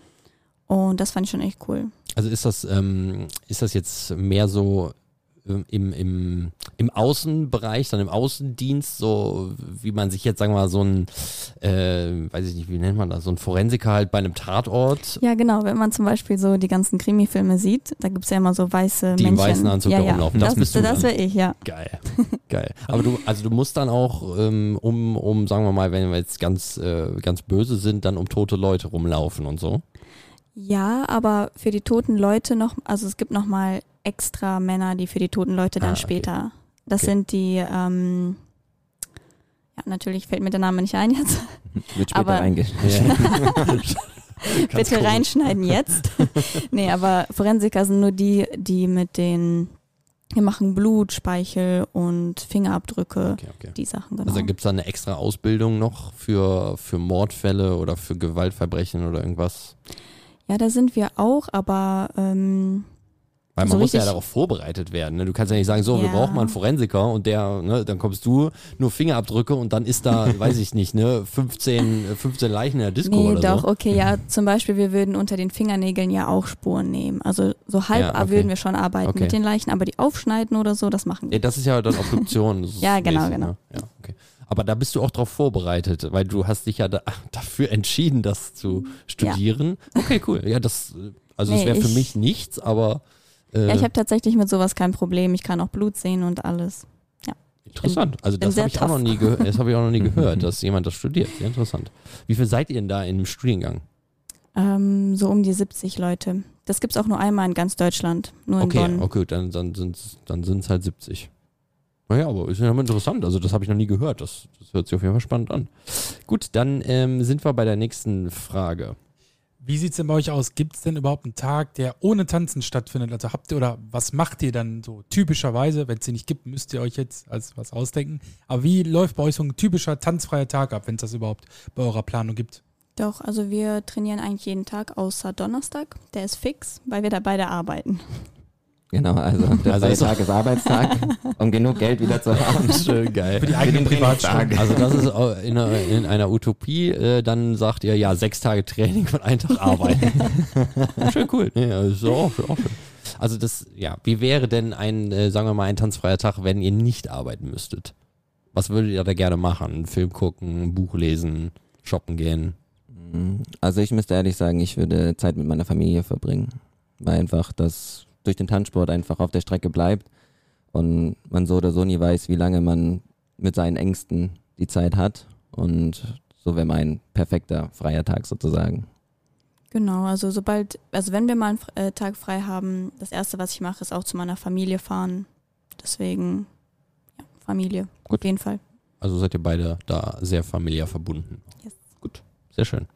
Und das fand ich schon echt cool. Also ist das, ähm, ist das jetzt mehr so im, im, im Außenbereich, dann im Außendienst, so wie man sich jetzt, sagen wir mal, so ein, äh, weiß ich nicht, wie nennt man das, so ein Forensiker halt bei einem Tatort, Ja, genau. Wenn man zum Beispiel so die ganzen Krimi-Filme sieht, da gibt's ja immer so weiße Die im Männchen. weißen Anzug ja, da ja. rumlaufen. Das Das, bist du das wäre ich, ja. Geil, geil. Aber du, also du musst dann auch, ähm, um, um, sagen wir mal, wenn wir jetzt ganz, äh, ganz böse sind, dann um tote Leute rumlaufen und so. Ja, aber für die toten Leute noch, also es gibt noch mal extra Männer, die für die toten Leute dann Ah, okay. später. Das Okay. sind die, ähm, ja, natürlich fällt mir der Name nicht ein jetzt. Wird später Aber- reingeschnitten. Bitte komisch. reinschneiden jetzt. nee, aber Forensiker sind nur die, die mit den, wir machen Blut, Speichel und Fingerabdrücke, Okay, okay. die Sachen, genau. Also gibt es da eine extra Ausbildung noch für, für Mordfälle oder für Gewaltverbrechen oder irgendwas? ja, da sind wir auch, aber ähm, Weil man So muss ja richtig- darauf vorbereitet werden. Ne? Du kannst ja nicht sagen, so, wir Ja. brauchen mal einen Forensiker und der, ne, dann kommst du, nur Fingerabdrücke und dann ist da, weiß ich nicht, ne, 15, äh, 15 Leichen in der Disco Nee, oder doch, so. okay, ja, zum Beispiel, wir würden unter den Fingernägeln ja auch Spuren nehmen. Also so halb Ja, okay. würden wir schon arbeiten Okay. mit den Leichen, aber die aufschneiden oder so, das machen wir. Ja, das ist ja dann Obduktion. Ja, genau, mäßig, genau. Ne? Ja, okay. Aber da bist du auch drauf vorbereitet, weil du hast dich ja da, dafür entschieden, das zu studieren. Okay, cool. Ja, das, äh, also es Nee, wäre für ich- mich nichts, aber äh, Ja, ich habe tatsächlich mit sowas kein Problem. Ich kann auch Blut sehen und alles. interessant. Also das habe ich auch noch nie gehört. Das habe ich auch noch nie gehört, dass jemand das studiert. Sehr interessant. Wie viel seid ihr denn da im Studiengang? Ähm, so um die 70 Leute. Das gibt's auch nur einmal in ganz Deutschland, nur in Okay, Bonn. okay, dann, dann sind es dann sind's halt 70. Naja, aber ist ja immer interessant. Also das habe ich noch nie gehört. Das, das hört sich auf jeden Fall spannend an. Gut, dann ähm, sind wir bei der nächsten Frage. Wie sieht es denn bei euch aus? Gibt es denn überhaupt einen Tag, der ohne Tanzen stattfindet? Also habt ihr oder was macht ihr dann so typischerweise? Wenn es sie nicht gibt, müsst ihr euch jetzt als was ausdenken. Aber wie läuft bei euch so ein typischer tanzfreier Tag ab, wenn es das überhaupt bei eurer Planung gibt? Doch, also wir trainieren eigentlich jeden Tag außer Donnerstag. Der ist fix, weil wir da beide arbeiten. Genau, also der Also freie ist- Tag ist Arbeitstag, um genug Geld wieder zu haben. Schön geil. Für die eigenen den Privatstunden. Also das ist in einer, in einer Utopie, äh, dann sagt ihr ja sechs Tage Training und einen Tag arbeiten. schön cool. Nee, also ist auch, auch schön. Also das, ja, wie wäre denn ein, äh, sagen wir mal, ein tanzfreier Tag, wenn ihr nicht arbeiten müsstet? Was würdet ihr da gerne machen? Einen Film gucken, ein Buch lesen, shoppen gehen? Also ich müsste ehrlich sagen, ich würde Zeit mit meiner Familie verbringen, weil einfach das durch den Tanzsport einfach auf der Strecke bleibt und man so oder so nie weiß, wie lange man mit seinen Ängsten die Zeit hat und so wäre mein perfekter freier Tag sozusagen. Genau, also sobald, also wenn wir mal einen äh, Tag frei haben, das erste, was ich mache, ist auch zu meiner Familie fahren. Deswegen, ja, Familie, Gut. auf jeden Fall. Also seid ihr beide da sehr familiär verbunden. Yes. Gut, sehr schön.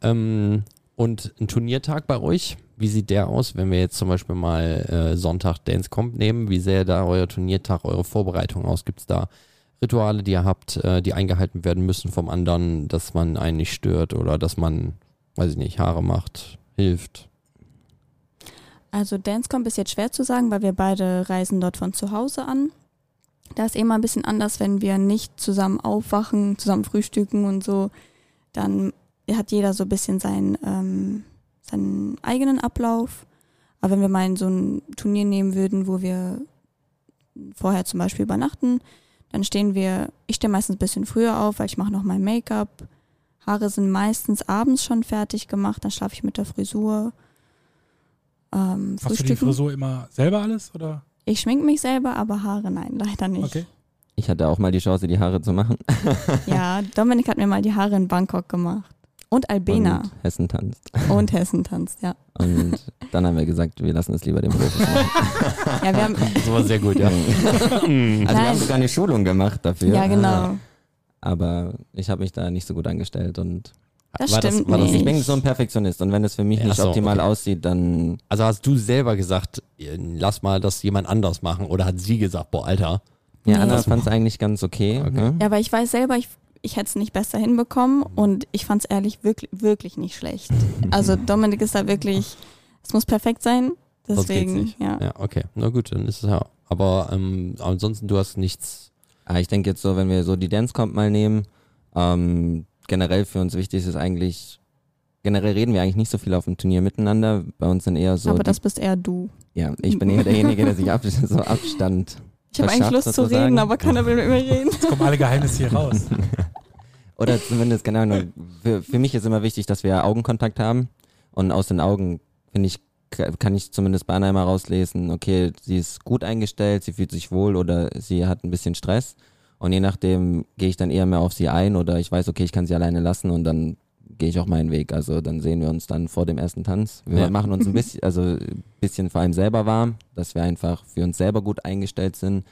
Ähm, und ein Turniertag bei euch, wie sieht der aus, wenn wir jetzt zum Beispiel mal äh, Sonntag Dance Comp nehmen? Wie sähe da euer Turniertag, eure Vorbereitung aus? Gibt es da Rituale, die ihr habt, äh, die eingehalten werden müssen vom anderen, dass man einen nicht stört oder dass man, weiß ich nicht, Haare macht, hilft? Also Dancecomp ist jetzt schwer zu sagen, weil wir beide reisen dort von zu Hause an. Da ist immer ein bisschen anders, wenn wir nicht zusammen aufwachen, zusammen frühstücken und so. Dann hat jeder so ein bisschen seinen, ähm, seinen eigenen Ablauf. Aber wenn wir mal in so ein Turnier nehmen würden, wo wir vorher zum Beispiel übernachten, dann stehen wir, ich stehe meistens ein bisschen früher auf, weil ich mache noch mein Make-up. Haare sind meistens abends schon fertig gemacht, dann schlafe ich mit der Frisur. Ähm, Machst du die. Frisur immer selber alles? Oder? Ich schminke mich selber, aber Haare nein, leider nicht. Okay. Ich hatte auch mal die Chance, die Haare zu machen. Ja, Dominik hat mir mal die Haare in Bangkok gemacht. Und Albena Und Hessen tanzt. und, Hessen tanzt, ja. Und dann haben wir gesagt, wir lassen es lieber den Profis machen. Ja, wir haben, Das war sehr gut, ja. Also wir Nein. haben sogar eine Schulung gemacht dafür. ja genau. Aber ich habe mich da nicht so gut angestellt und Das War das- stimmt war das- nicht. ich bin so ein Perfektionist und wenn es für mich Ja, nicht so, optimal okay. aussieht, dann Also hast du selber gesagt, äh, lass mal das jemand anders machen oder hat sie gesagt, boah, Alter, ja, Nee. Anna fand es eigentlich ganz okay. Okay. Ne? Ja, aber ich weiß selber, ich, ich hätte es nicht besser hinbekommen und ich fand es ehrlich wirklich, wirklich nicht schlecht. Also Dominik ist da wirklich, es muss perfekt sein. Sonst geht's Deswegen, nicht. ja. Ja, okay. Na gut, dann ist es ja. Aber ähm, ansonsten, du hast nichts. Ah, ich denke jetzt so, wenn wir so die Dance Comp mal nehmen, ähm, generell für uns wichtig ist eigentlich, generell reden wir eigentlich nicht so viel auf dem Turnier miteinander. Bei uns sind eher so, aber das bist eher du. ja, ich bin eher derjenige, der sich ab, so Abstand. Ich habe eigentlich Lust zu reden, aber keiner will mit mir reden. Jetzt kommen alle Geheimnisse hier raus. Oder zumindest, keine Ahnung, für, für mich ist immer wichtig, dass wir Augenkontakt haben. Und aus den Augen, finde ich, kann ich zumindest bei Anna immer rauslesen, okay, sie ist gut eingestellt, sie fühlt sich wohl oder sie hat ein bisschen Stress. Und je nachdem gehe ich dann eher mehr auf sie ein oder ich weiß, okay, ich kann sie alleine lassen und dann gehe ich auch meinen Weg. Also dann sehen wir uns dann vor dem ersten Tanz. Wir Ja. machen uns ein bisschen, also ein bisschen vor allem selber warm, dass wir einfach für uns selber gut eingestellt sind.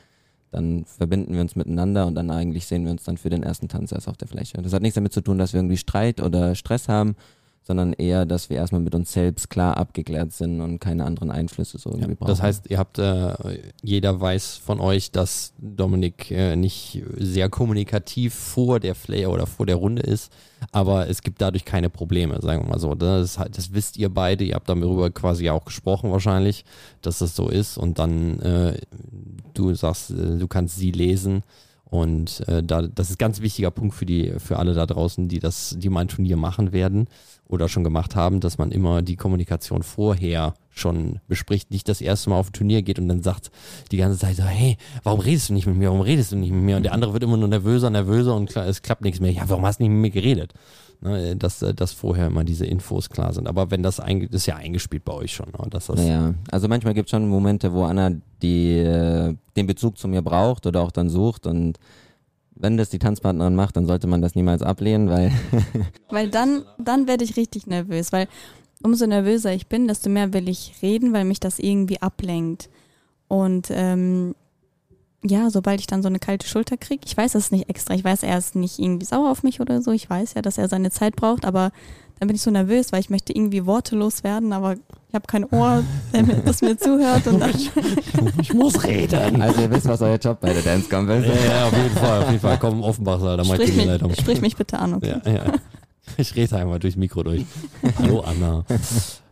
Dann verbinden wir uns miteinander und dann eigentlich sehen wir uns dann für den ersten Tanz erst auf der Fläche. Das hat nichts damit zu tun, dass wir irgendwie Streit oder Stress haben, sondern eher, dass wir erstmal mit uns selbst klar abgeklärt sind und keine anderen Einflüsse so irgendwie brauchen. Das heißt, ihr habt, äh, jeder weiß von euch, dass Dominik äh, nicht sehr kommunikativ vor der Flay oder vor der Runde ist, aber es gibt dadurch keine Probleme, sagen wir mal so. Das, ist halt, das wisst ihr beide, ihr habt darüber quasi auch gesprochen wahrscheinlich, dass das so ist und dann äh, du sagst, äh, du kannst sie lesen und äh, da, das ist ein ganz wichtiger Punkt für die, für alle da draußen, die das, die mal ein Turnier machen werden oder schon gemacht haben, dass man immer die Kommunikation vorher schon bespricht, nicht das erste Mal auf ein Turnier geht und dann sagt die ganze Zeit so, hey, warum redest du nicht mit mir, warum redest du nicht mit mir? Und der andere wird immer nur nervöser, nervöser und es klappt nichts mehr. Ja, warum hast du nicht mit mir geredet? Ne, dass, äh, dass vorher immer diese Infos klar sind. Aber wenn das, einge das ist ja eingespielt bei euch schon. Ne? Dass das Ja, also manchmal gibt es schon Momente, wo Anna die, äh, den Bezug zu mir braucht oder auch dann sucht und wenn das die Tanzpartnerin macht, dann sollte man das niemals ablehnen, weil Weil dann, dann werde ich richtig nervös, weil umso nervöser ich bin, desto mehr will ich reden, weil mich das irgendwie ablenkt. Und ähm, ja, sobald ich dann so eine kalte Schulter kriege, ich weiß das nicht extra, ich weiß, er ist nicht irgendwie sauer auf mich oder so, ich weiß ja, dass er seine Zeit braucht, aber dann bin ich so nervös, weil ich möchte irgendwie wortelos werden, aber ich habe kein Ohr, das mir zuhört und dann, ich muss reden. also ihr wisst, was euer Job bei der Dance Company Ja, ist. ja, auf jeden Fall, auf jeden Fall. Komm, Offenbach, da mach ich sprich, die Leitung. mich, sprich mich bitte an, okay? Ja, ja. Ich rede einmal durchs Mikro durch. Hallo Anna.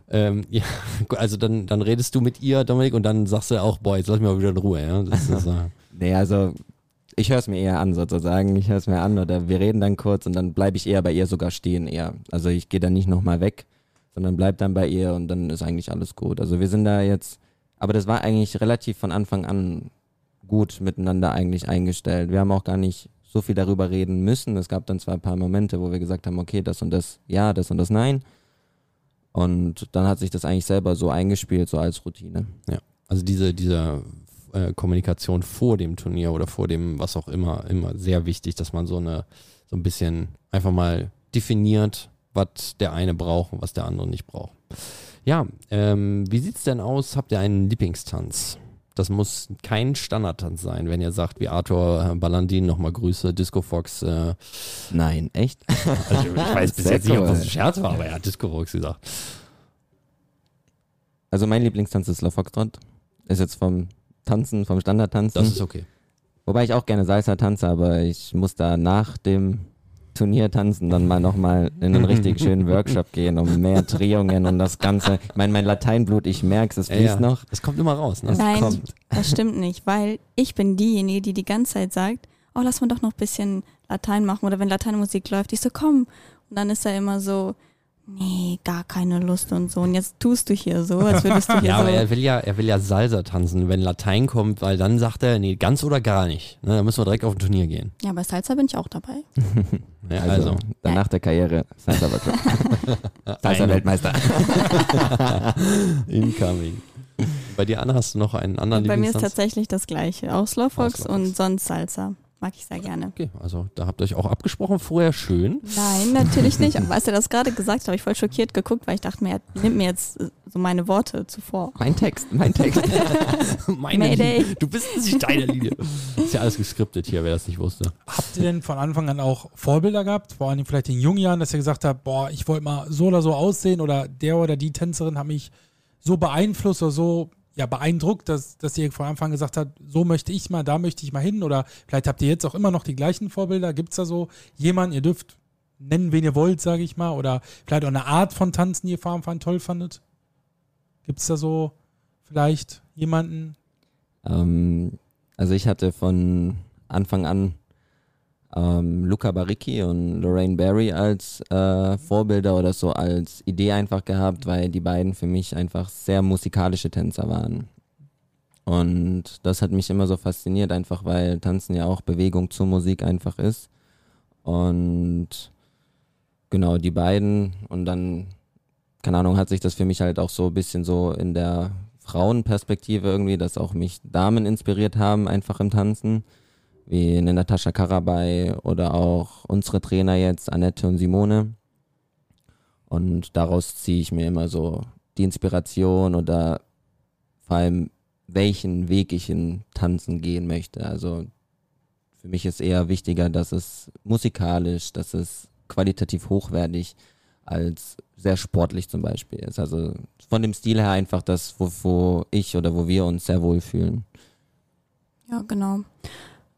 ähm, ja, also dann, dann redest du mit ihr, Dominik, und dann sagst du auch, boah, jetzt lass mich mal wieder in Ruhe. Ja? Das ist, äh, Nee, also ich höre es mir eher an sozusagen. Ich höre es mir an oder wir reden dann kurz und dann bleibe ich eher bei ihr sogar stehen eher. Also ich gehe dann nicht nochmal weg, sondern bleib dann bei ihr und dann ist eigentlich alles gut. Also wir sind da jetzt, aber das war eigentlich relativ von Anfang an gut miteinander eigentlich eingestellt. Wir haben auch gar nicht so viel darüber reden müssen. Es gab dann zwar ein paar Momente, wo wir gesagt haben, okay, das und das ja, das und das nein. Und dann hat sich das eigentlich selber so eingespielt, so als Routine. also diese, diese äh, Kommunikation vor dem Turnier oder vor dem, was auch immer, immer sehr wichtig, dass man so eine, so ein bisschen einfach mal definiert, was der eine braucht und was der andere nicht braucht. Ja, ähm, wie sieht's denn aus? Habt ihr einen Lieblingstanz? Das muss kein Standardtanz sein, wenn ihr sagt, wie Arthur äh, Ballandin, nochmal Grüße, Disco Fox, äh, Nein, echt? also ich weiß bis jetzt nicht, ob das ein Scherz war, aber er hat Disco Fox gesagt. Also mein Lieblingstanz ist La Foxtrot. Ist jetzt vom Tanzen, vom Standardtanzen. Das ist okay. Wobei ich auch gerne Salsa tanze, aber ich muss da nach dem Turnier tanzen dann mal nochmal in einen richtig schönen Workshop gehen, um mehr Drehungen und das Ganze. Ich meine, mein Lateinblut, ich merke es Ja, fließt ja. noch. Es kommt immer raus, ne? Es Nein, kommt. das stimmt nicht, weil ich bin diejenige, die die ganze Zeit sagt, oh, lass mal doch noch ein bisschen Latein machen oder wenn Lateinmusik läuft, ich so, komm. Und dann ist er immer so, nee, gar keine Lust und so. Und jetzt tust du hier so, als würdest du hier Ja, so. aber er will ja, er will ja Salsa tanzen, wenn Latein kommt, weil dann sagt er, nee, ganz oder gar nicht. Ne, dann müssen wir direkt auf ein Turnier gehen. ja, bei Salsa bin ich auch dabei. Ja, Also, also, danach der Karriere Salsa Workshop. Salsa Eine- Weltmeister. incoming. Bei dir, Anna, hast du noch einen anderen Und bei mir ist tatsächlich das gleiche. Auch Slowfox. und sonst Salsa. Mag ich sehr gerne. Okay, also da habt ihr euch auch abgesprochen vorher schön. Nein, natürlich nicht. Aber als er das gerade gesagt hat, habe ich voll schockiert geguckt, weil ich dachte mir, er nimmt mir jetzt äh, so meine Worte zuvor. Mein Text, mein Text. Meine Mayday. Linie. Du bist nicht deine Linie. Ist ja alles geskriptet hier, wer das nicht wusste. Habt ihr denn von Anfang an auch Vorbilder gehabt? Vor allem vielleicht in jungen Jahren, dass ihr gesagt habt, boah, ich wollte mal so oder so aussehen oder der oder die Tänzerin hat mich so beeinflusst oder so ja, beeindruckt, dass, dass ihr von Anfang an gesagt habt, so möchte ich mal, da möchte ich mal hin oder vielleicht habt ihr jetzt auch immer noch die gleichen Vorbilder. Gibt es da so jemanden, ihr dürft nennen, wen ihr wollt, sage ich mal, oder vielleicht auch eine Art von Tanzen, die ihr von Anfang an toll fandet? Gibt es da so vielleicht jemanden? Ähm, also ich hatte von Anfang an ähm, Luca Baricchi und Lorraine Barry als äh, Vorbilder oder so als Idee einfach gehabt, weil die beiden für mich einfach sehr musikalische Tänzer waren. Und das hat mich immer so fasziniert, einfach weil Tanzen ja auch Bewegung zur Musik einfach ist. Und genau, die beiden und dann, keine Ahnung, hat sich das für mich halt auch so ein bisschen so in der Frauenperspektive irgendwie, dass auch mich Damen inspiriert haben, einfach im Tanzen, wie eine Natascha Karabay oder auch unsere Trainer jetzt, Annette und Simone. Und daraus ziehe ich mir immer so die Inspiration oder vor allem, welchen Weg ich in Tanzen gehen möchte. Also für mich ist eher wichtiger, dass es musikalisch, dass es qualitativ hochwertig als sehr sportlich zum Beispiel ist. Also von dem Stil her einfach das, wo, wo ich oder wo wir uns sehr wohl fühlen. Ja, genau.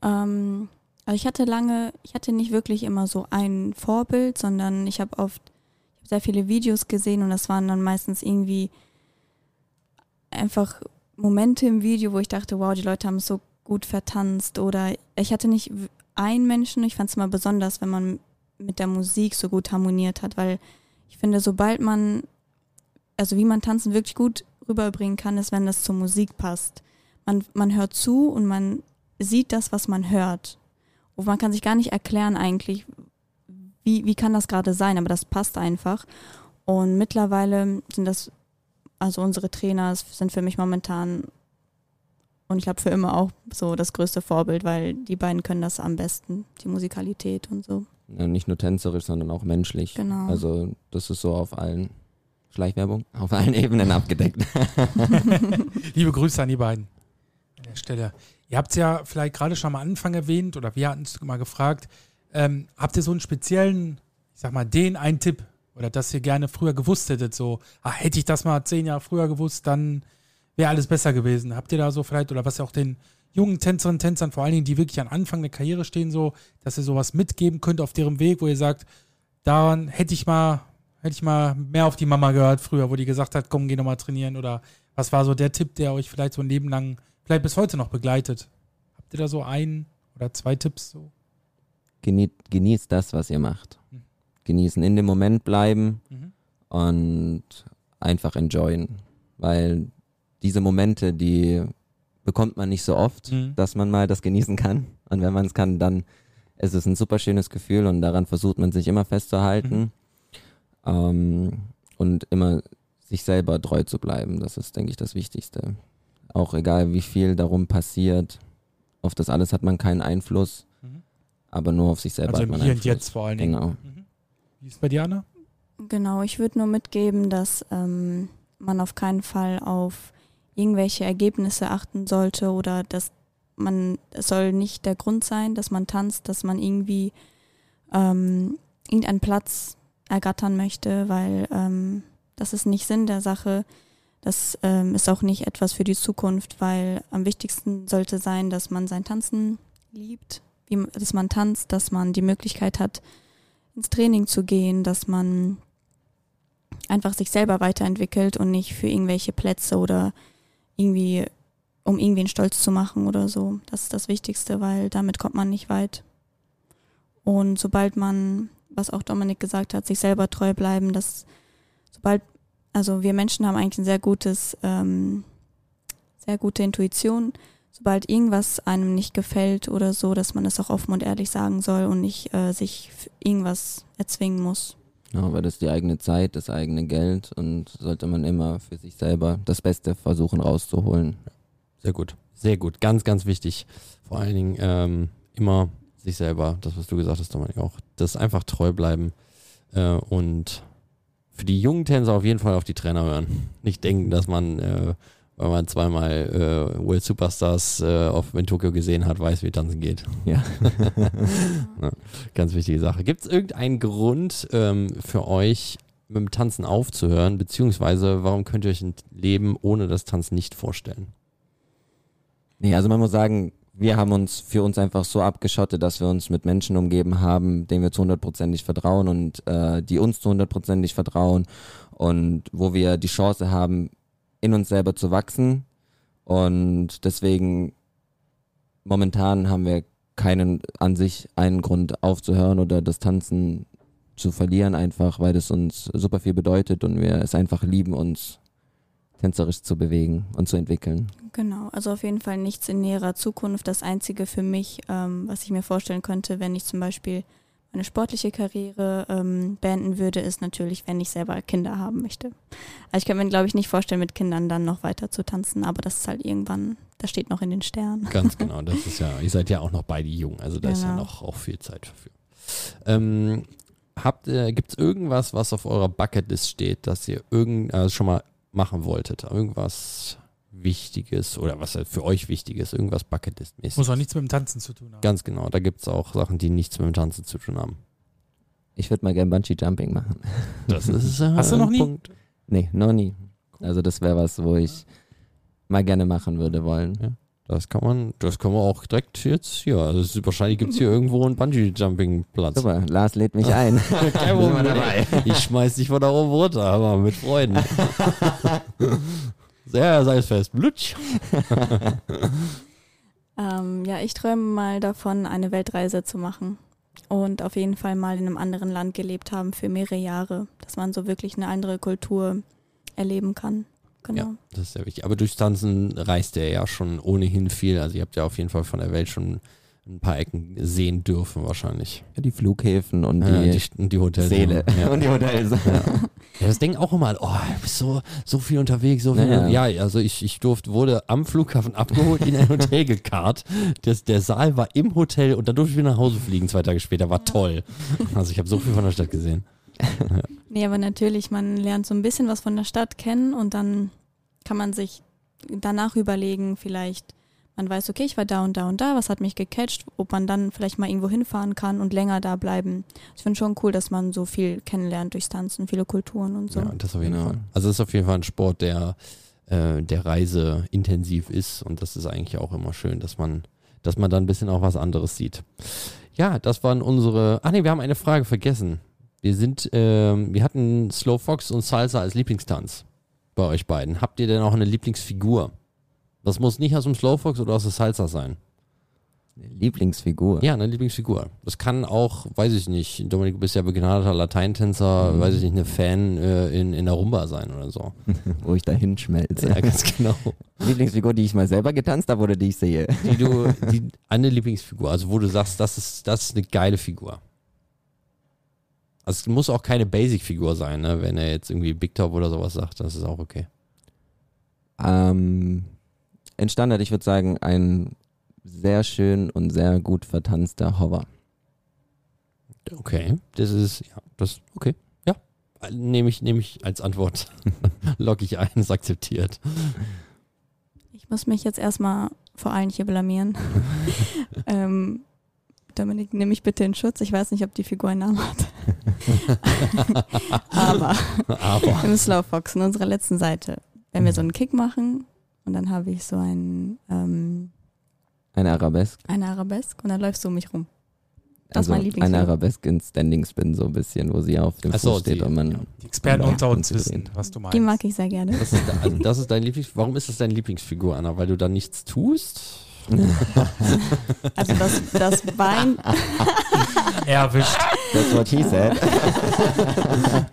Ähm, also ich hatte lange, ich hatte nicht wirklich immer so ein Vorbild, sondern ich habe oft ich hab sehr viele Videos gesehen und das waren dann meistens irgendwie einfach Momente im Video, wo ich dachte, wow, die Leute haben es so gut vertanzt oder ich hatte nicht einen Menschen, ich fand es immer besonders, wenn man mit der Musik so gut harmoniert hat, weil ich finde, sobald man, also wie man tanzen wirklich gut rüberbringen kann, ist, wenn das zur Musik passt. Man, man hört zu und man sieht das, was man hört. Und man kann sich gar nicht erklären eigentlich, wie, wie kann das gerade sein, aber das passt einfach. Und mittlerweile sind das, also unsere Trainer sind für mich momentan und ich glaube für immer auch so das größte Vorbild, weil die beiden können das am besten, die Musikalität und so. Ja, nicht nur tänzerisch, sondern auch menschlich. Genau. Also das ist so auf allen Schleichwerbung, auf allen Ebenen abgedeckt. Liebe Grüße an die beiden an der Stelle. Ihr habt es ja vielleicht gerade schon am Anfang erwähnt oder wir hatten es mal gefragt. Ähm, habt ihr so einen speziellen, ich sag mal, den einen Tipp oder dass ihr gerne früher gewusst hättet, so, ah, hätte ich das mal zehn Jahre früher gewusst, dann wäre alles besser gewesen. Habt ihr da so vielleicht, oder was ja auch den jungen Tänzerinnen und Tänzern, vor allen Dingen, die wirklich am Anfang der Karriere stehen, so, dass ihr sowas mitgeben könnt auf deren Weg, wo ihr sagt, daran hätte ich mal, hätte ich mal mehr auf die Mama gehört früher, wo die gesagt hat, komm, geh nochmal trainieren oder was war so der Tipp, der euch vielleicht so ein Leben lang, vielleicht bis heute noch begleitet? Habt ihr da so ein oder zwei Tipps so? Genießt, genießt das, was ihr macht. Mhm. Genießen, in dem Moment bleiben Mhm. und einfach enjoyen. Weil diese Momente, die bekommt man nicht so oft, Mhm. dass man mal das genießen kann. Und wenn man es kann, dann ist es ein super schönes Gefühl und daran versucht man sich immer festzuhalten ähm, und immer sich selber treu zu bleiben. Das ist, denke ich, das Wichtigste. Auch egal, wie viel darum passiert, auf das alles hat man keinen Einfluss, Mhm. aber nur auf sich selber Also im man Hier und Einfluss. Jetzt vor allen Dingen. Genau. Mhm. Wie ist es bei dir, Anna? Genau, ich würde nur mitgeben, dass ähm, man auf keinen Fall auf irgendwelche Ergebnisse achten sollte oder dass man, es soll nicht der Grund sein, dass man tanzt, dass man irgendwie ähm, irgendeinen Platz ergattern möchte, weil ähm, das ist nicht Sinn der Sache. Das ähm, ist auch nicht etwas für die Zukunft, weil am wichtigsten sollte sein, dass man sein Tanzen liebt, wie, dass man tanzt, dass man die Möglichkeit hat, ins Training zu gehen, dass man einfach sich selber weiterentwickelt und nicht für irgendwelche Plätze oder irgendwie, um irgendwen stolz zu machen oder so. Das ist das Wichtigste, weil damit kommt man nicht weit. Und sobald man, was auch Dominik gesagt hat, sich selber treu bleiben, dass sobald, also wir Menschen haben eigentlich ein sehr gutes, ähm, sehr gute Intuition. Sobald irgendwas einem nicht gefällt oder so, dass man es auch offen und ehrlich sagen soll und nicht äh, sich irgendwas erzwingen muss. Ja, weil das ist die eigene Zeit, das eigene Geld und sollte man immer für sich selber das Beste versuchen rauszuholen. Sehr gut. Sehr gut. Ganz, ganz wichtig. Vor allen Dingen ähm, immer sich selber, das, was du gesagt hast, Dominik, auch. Das einfach treu bleiben äh, und für die jungen Tänzer auf jeden Fall auf die Trainer hören. Nicht denken, dass man, äh, weil man zweimal äh, World Superstars äh, auf in Tokio gesehen hat, weiß, wie tanzen geht. Ja. Ja, ganz wichtige Sache. Gibt es irgendeinen Grund ähm, für euch, mit dem Tanzen aufzuhören, beziehungsweise warum könnt ihr euch ein Leben ohne das Tanzen nicht vorstellen? Nee, also man muss sagen, wir haben uns für uns einfach so abgeschottet, dass wir uns mit Menschen umgeben haben, denen wir zu hundertprozentig vertrauen und äh, die uns zu hundertprozentig vertrauen und wo wir die Chance haben, in uns selber zu wachsen. Und deswegen momentan haben wir keinen an sich einen Grund aufzuhören oder das Tanzen zu verlieren, einfach weil das uns super viel bedeutet und wir es einfach lieben, uns tänzerisch zu bewegen und zu entwickeln. Genau, also auf jeden Fall nichts in näherer Zukunft. Das Einzige für mich, ähm, was ich mir vorstellen könnte, wenn ich zum Beispiel meine sportliche Karriere ähm, beenden würde, ist natürlich, wenn ich selber Kinder haben möchte. Also ich kann mir, glaube ich, nicht vorstellen, mit Kindern dann noch weiter zu tanzen, aber das ist halt irgendwann, das steht noch in den Sternen. Ganz genau, das ist ja, ihr seid ja auch noch beide jung, also da ist ja Genau. noch auch viel Zeit dafür. Ähm, habt, äh, Gibt es irgendwas, was auf eurer Bucketlist steht, das ihr irgend, äh, schon mal machen wolltet? Irgendwas Wichtiges oder was halt für euch wichtig ist, irgendwas Bucketlist-mäßig? Muss auch nichts mit dem Tanzen zu tun haben. Ganz genau, da gibt es auch Sachen, die nichts mit dem Tanzen zu tun haben. Ich würde mal gerne Bungee Jumping machen. Das ist äh, Hast du noch ein nie? Punkt. Nee, noch nie. Also das wäre was, wo ich mal gerne machen würde wollen. Das kann man, das kann man auch direkt jetzt hier. Also es ist, wahrscheinlich gibt es hier irgendwo einen Bungee-Jumping-Platz. Super, Lars lädt mich ein. Kein Problem. dabei. Ich schmeiß dich von da oben runter, aber mit Freuden. Sehr, sei es fest. Blutsch. Ähm, ja, ich träume mal davon, eine Weltreise zu machen und auf jeden Fall mal in einem anderen Land gelebt haben für mehrere Jahre, dass man so wirklich eine andere Kultur erleben kann. Genau. Ja, das ist sehr wichtig. Aber durchs Tanzen reist er ja schon ohnehin viel. Also ihr habt ja auf jeden Fall von der Welt schon ein paar Ecken sehen dürfen wahrscheinlich. Ja, die Flughäfen und Ja, die, die, und die Hotels. Seele. Ja. Und die Hotels. Ja, das denken auch immer, oh, du bist so, so viel unterwegs, so viel. Ja, Ja, also ich, ich durfte, wurde am Flughafen abgeholt, in ein Hotel gekarrt. Das, der Saal war im Hotel und dann durfte ich wieder nach Hause fliegen, zwei Tage später. War toll. Also ich habe so viel von der Stadt gesehen. Nee, aber natürlich, man lernt so ein bisschen was von der Stadt kennen und dann kann man sich danach überlegen, vielleicht, man weiß, okay, ich war da und da und da, was hat mich gecatcht, ob man dann vielleicht mal irgendwo hinfahren kann und länger da bleiben. Ich finde schon cool, dass man so viel kennenlernt durchs Tanzen, viele Kulturen und so. Ja, das auf jeden Genau. Fall. Also es ist auf jeden Fall ein Sport, der, äh, der Reise intensiv ist und das ist eigentlich auch immer schön, dass man, dass man dann ein bisschen auch was anderes sieht. Ja, das waren unsere. Ach nee, wir haben eine Frage vergessen. Wir sind, ähm, wir hatten Slow Fox und Salsa als Lieblingstanz bei euch beiden. Habt ihr denn auch eine Lieblingsfigur? Das muss nicht aus dem Slow Fox oder aus der Salsa sein. Lieblingsfigur. Ja, eine Lieblingsfigur. Das kann auch, weiß ich nicht, Dominik, du bist ja begnadeter Lateintänzer, weiß ich nicht, eine Fan äh, in, in der Rumba sein oder so. Wo ich da hinschmelze. Ja, ganz genau. Lieblingsfigur, die ich mal selber getanzt habe oder die ich sehe. Die du, die, eine Lieblingsfigur, also wo du sagst, das ist, das ist eine geile Figur. Also es muss auch keine Basic-Figur sein, ne? wenn er jetzt irgendwie Big Top oder sowas sagt, das ist auch okay. Ähm, in Standard, ich würde sagen, ein sehr schön und sehr gut vertanzter Hover. Okay, das ist, ja, das, okay, ja. Nehme ich, nehme ich als Antwort. Log ich ein, ist akzeptiert. Ich muss mich jetzt erstmal vor allen hier blamieren. ähm, Dominik, nimm mich bitte in Schutz. Ich weiß nicht, ob die Figur einen Namen hat. Aber Aber. im Slowfox, in unserer letzten Seite, wenn wir so einen Kick machen und dann habe ich so einen, ähm, Ein Arabesk. eine Arabesk und dann läufst du um mich rum. Das ist Also mein ein Lieblingsfigur. Arabesk in Standing Spin so ein bisschen, wo sie auf dem Ach so, Fuß steht die- und man ja. Die Experten unter uns Und wissen, was du meinst. Die mag ich sehr gerne. Das ist, also das ist dein Lieblings, warum ist das deine Lieblingsfigur, Anna? Weil du da nichts tust? Also das, das Bein, Erwischt. That's what he said.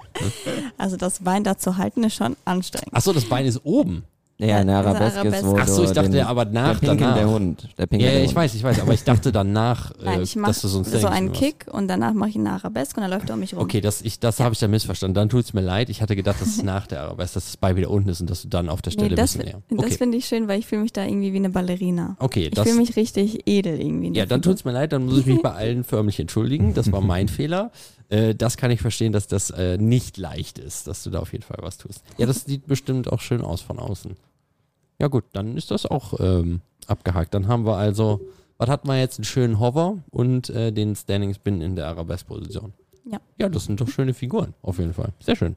also das Bein da zu halten, ist schon anstrengend. Achso, das Bein ist oben. Ja, ein Also Arabesk ist wo Achso, ich so dachte den, aber nach, der Pinkel, danach. der Hund. Der Ja, Pinkel, ja, der ich Hund. weiß, ich weiß, aber ich dachte danach, Nein, äh, ich mache dass du so ein so einen. Kick und danach mache ich einen Arabesk und dann läuft er um mich rum. Okay, das, ich, das habe ich dann missverstanden. Dann tut es mir leid. Ich hatte gedacht, dass es nach der Arabesk, dass das Bein wieder unten ist und dass du dann auf der Stelle Nee, das ein bisschen näher. das Okay, finde ich schön, weil ich fühle mich da irgendwie wie eine Ballerina. okay Ich das, fühle mich richtig edel irgendwie. ja, dann tut es mir leid. Dann muss ich mich bei allen förmlich entschuldigen. Das war mein Fehler. Äh, das kann ich verstehen, dass das äh, nicht leicht ist, dass du da auf jeden Fall was tust. Ja, das sieht bestimmt auch schön aus von außen. Ja gut, dann ist das auch ähm, abgehakt. Dann haben wir also, was hatten wir jetzt? Einen schönen Hover und äh, den Standing Spin in der Arabesk-Position. Ja. Ja, das sind doch schöne Figuren, auf jeden Fall. Sehr schön.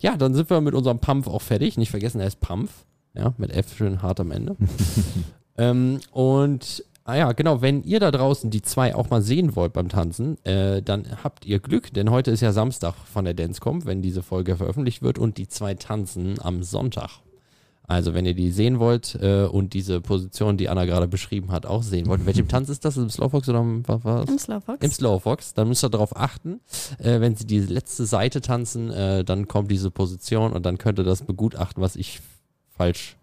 Ja, dann sind wir mit unserem Pumpf auch fertig. Nicht vergessen, er ist Pumpf. Ja, mit F schön hart am Ende. ähm, und, ah ja, genau, wenn ihr da draußen die zwei auch mal sehen wollt beim Tanzen, äh, dann habt ihr Glück, denn heute ist ja Samstag von der Dancecom, wenn diese Folge veröffentlicht wird und die zwei tanzen am Sonntag. Also wenn ihr die sehen wollt äh, und diese Position, die Anna gerade beschrieben hat, auch sehen wollt. In welchem Tanz ist das? Im Slowfox oder im, was? Im Slowfox. Im Slowfox, dann müsst ihr darauf achten, äh, wenn sie die letzte Seite tanzen, äh, dann kommt diese Position und dann könnt ihr das begutachten, was ich falsch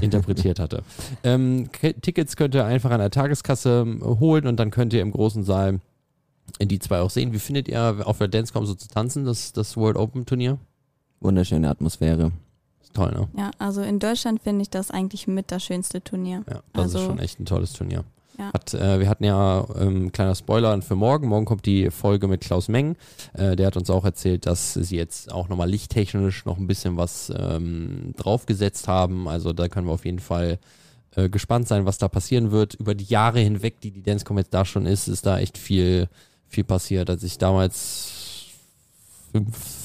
interpretiert hatte. Ähm, Tickets könnt ihr einfach an der Tageskasse ähm, holen und dann könnt ihr im großen Saal die zwei auch sehen. Wie findet ihr auf der Dancecom so zu tanzen, das, das World Open Turnier? Wunderschöne Atmosphäre. Ist toll, ne? Ja, also in Deutschland finde ich das eigentlich mit das schönste Turnier. Ja, das ist Also- schon echt ein tolles Turnier. Ja. Hat, äh, wir hatten ja, ähm, kleiner Spoiler für morgen, morgen kommt die Folge mit Klaus Meng. Äh, der hat uns auch erzählt, dass sie jetzt auch nochmal lichttechnisch noch ein bisschen was ähm, draufgesetzt haben. Also da können wir auf jeden Fall äh, gespannt sein, was da passieren wird. Über die Jahre hinweg, die die Dancecom jetzt da schon ist, ist da echt viel, viel passiert. Als ich damals 5,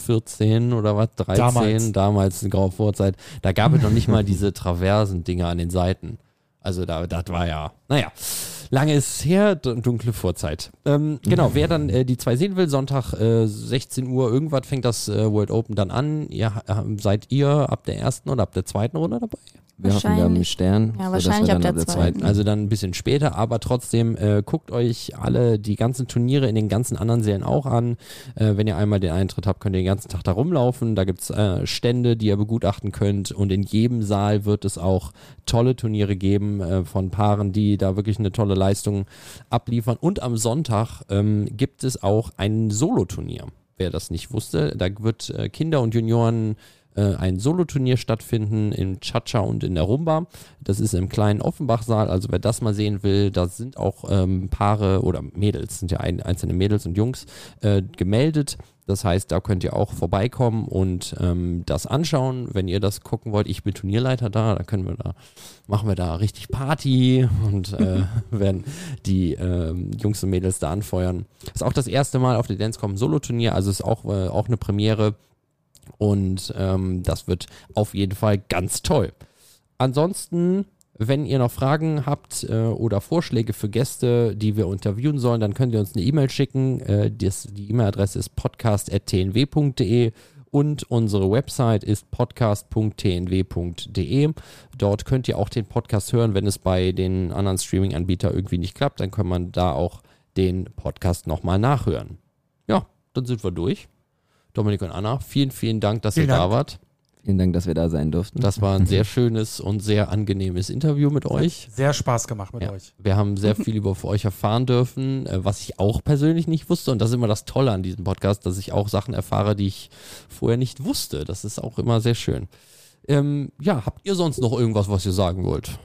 14 oder was, 13, Damals. damals, eine graue Vorzeit, da gab es noch nicht mal diese Traversen-Dinger an den Seiten. Also da, das war ja, naja, lange ist her, dunkle Vorzeit. Ähm, genau, wer dann äh, die zwei sehen will, Sonntag äh, 16 Uhr irgendwas fängt das äh, World Open dann an. Ihr, seid ihr ab der ersten oder ab der zweiten Runde dabei? Wir hoffen, wir haben einen Stern. Ja, wahrscheinlich ab dann der zweiten. Also dann ein bisschen später, aber trotzdem äh, guckt euch alle die ganzen Turniere in den ganzen anderen Serien auch an. Äh, wenn ihr einmal den Eintritt habt, könnt ihr den ganzen Tag da rumlaufen. Da gibt's äh, Stände, die ihr begutachten könnt und in jedem Saal wird es auch tolle Turniere geben äh, von Paaren, die da wirklich eine tolle Leistung abliefern. Und am Sonntag ähm, gibt es auch ein Soloturnier. Wer das nicht wusste, da wird äh, Kinder und Junioren äh, ein Soloturnier stattfinden im Cha-Cha und in der Rumba. Das ist im kleinen Offenbach-Saal. Also wer das mal sehen will, da sind auch ähm, Paare oder Mädels, sind ja ein, einzelne Mädels und Jungs äh, gemeldet. Das heißt, da könnt ihr auch vorbeikommen und ähm, das anschauen, wenn ihr das gucken wollt. Ich bin Turnierleiter da, da können wir da, machen wir da richtig Party und äh, werden die ähm, Jungs und Mädels da anfeuern. Ist auch das erste Mal auf der Dancecom Solo-Turnier, also ist auch, äh, auch eine Premiere. Und ähm, das wird auf jeden Fall ganz toll. Ansonsten, wenn ihr noch Fragen habt äh, oder Vorschläge für Gäste, die wir interviewen sollen, dann könnt ihr uns eine E-Mail schicken. Äh, das, die E-Mail-Adresse ist podcast.tnw.de und unsere Website ist podcast.tnw.de. Dort könnt ihr auch den Podcast hören, wenn es bei den anderen Streaming-Anbietern irgendwie nicht klappt, dann kann man da auch den Podcast nochmal nachhören. Ja, dann sind wir durch. Dominik und Anna, vielen, vielen Dank, dass Vielen ihr da Dank. wart. Vielen Dank, dass wir da sein durften. Das war ein sehr schönes und sehr angenehmes Interview mit euch. Sehr Spaß gemacht mit Ja. euch. Wir haben sehr viel über euch erfahren dürfen, äh, was ich auch persönlich nicht wusste. Und das ist immer das Tolle an diesem Podcast, dass ich auch Sachen erfahre, die ich vorher nicht wusste. Das ist auch immer sehr schön. Ähm, ja, habt ihr sonst noch irgendwas, was ihr sagen wollt?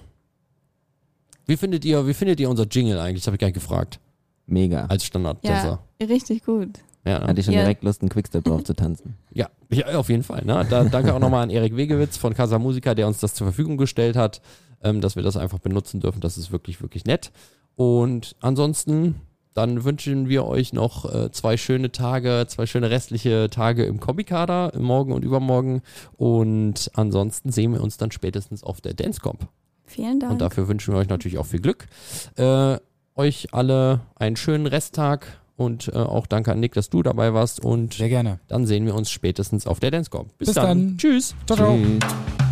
Wie findet ihr, wie findet ihr unser Jingle eigentlich? Das habe ich gar nicht gefragt. Mega. Als Standard. Ja, richtig gut. Ja, ne? Hatte ich schon Ja. direkt Lust, einen Quickstep drauf zu tanzen. Ja, ja, auf jeden Fall. Ne? Da, danke auch nochmal an Erik Wegewitz von Casa Musica, der uns das zur Verfügung gestellt hat, ähm, dass wir das einfach benutzen dürfen. Das ist wirklich, wirklich nett. Und ansonsten, dann wünschen wir euch noch äh, zwei schöne Tage, zwei schöne restliche Tage im Comic-Kader, morgen und übermorgen. Und ansonsten sehen wir uns dann spätestens auf der Dancecomp. Vielen Dank. Und dafür wünschen wir euch natürlich auch viel Glück. Äh, euch alle einen schönen Resttag und äh, auch danke an Nick, dass du dabei warst. Und Sehr gerne. dann sehen wir uns spätestens auf der Dancecom. Bis, Bis dann. dann. Tschüss. Ciao, ciao. Tschüss.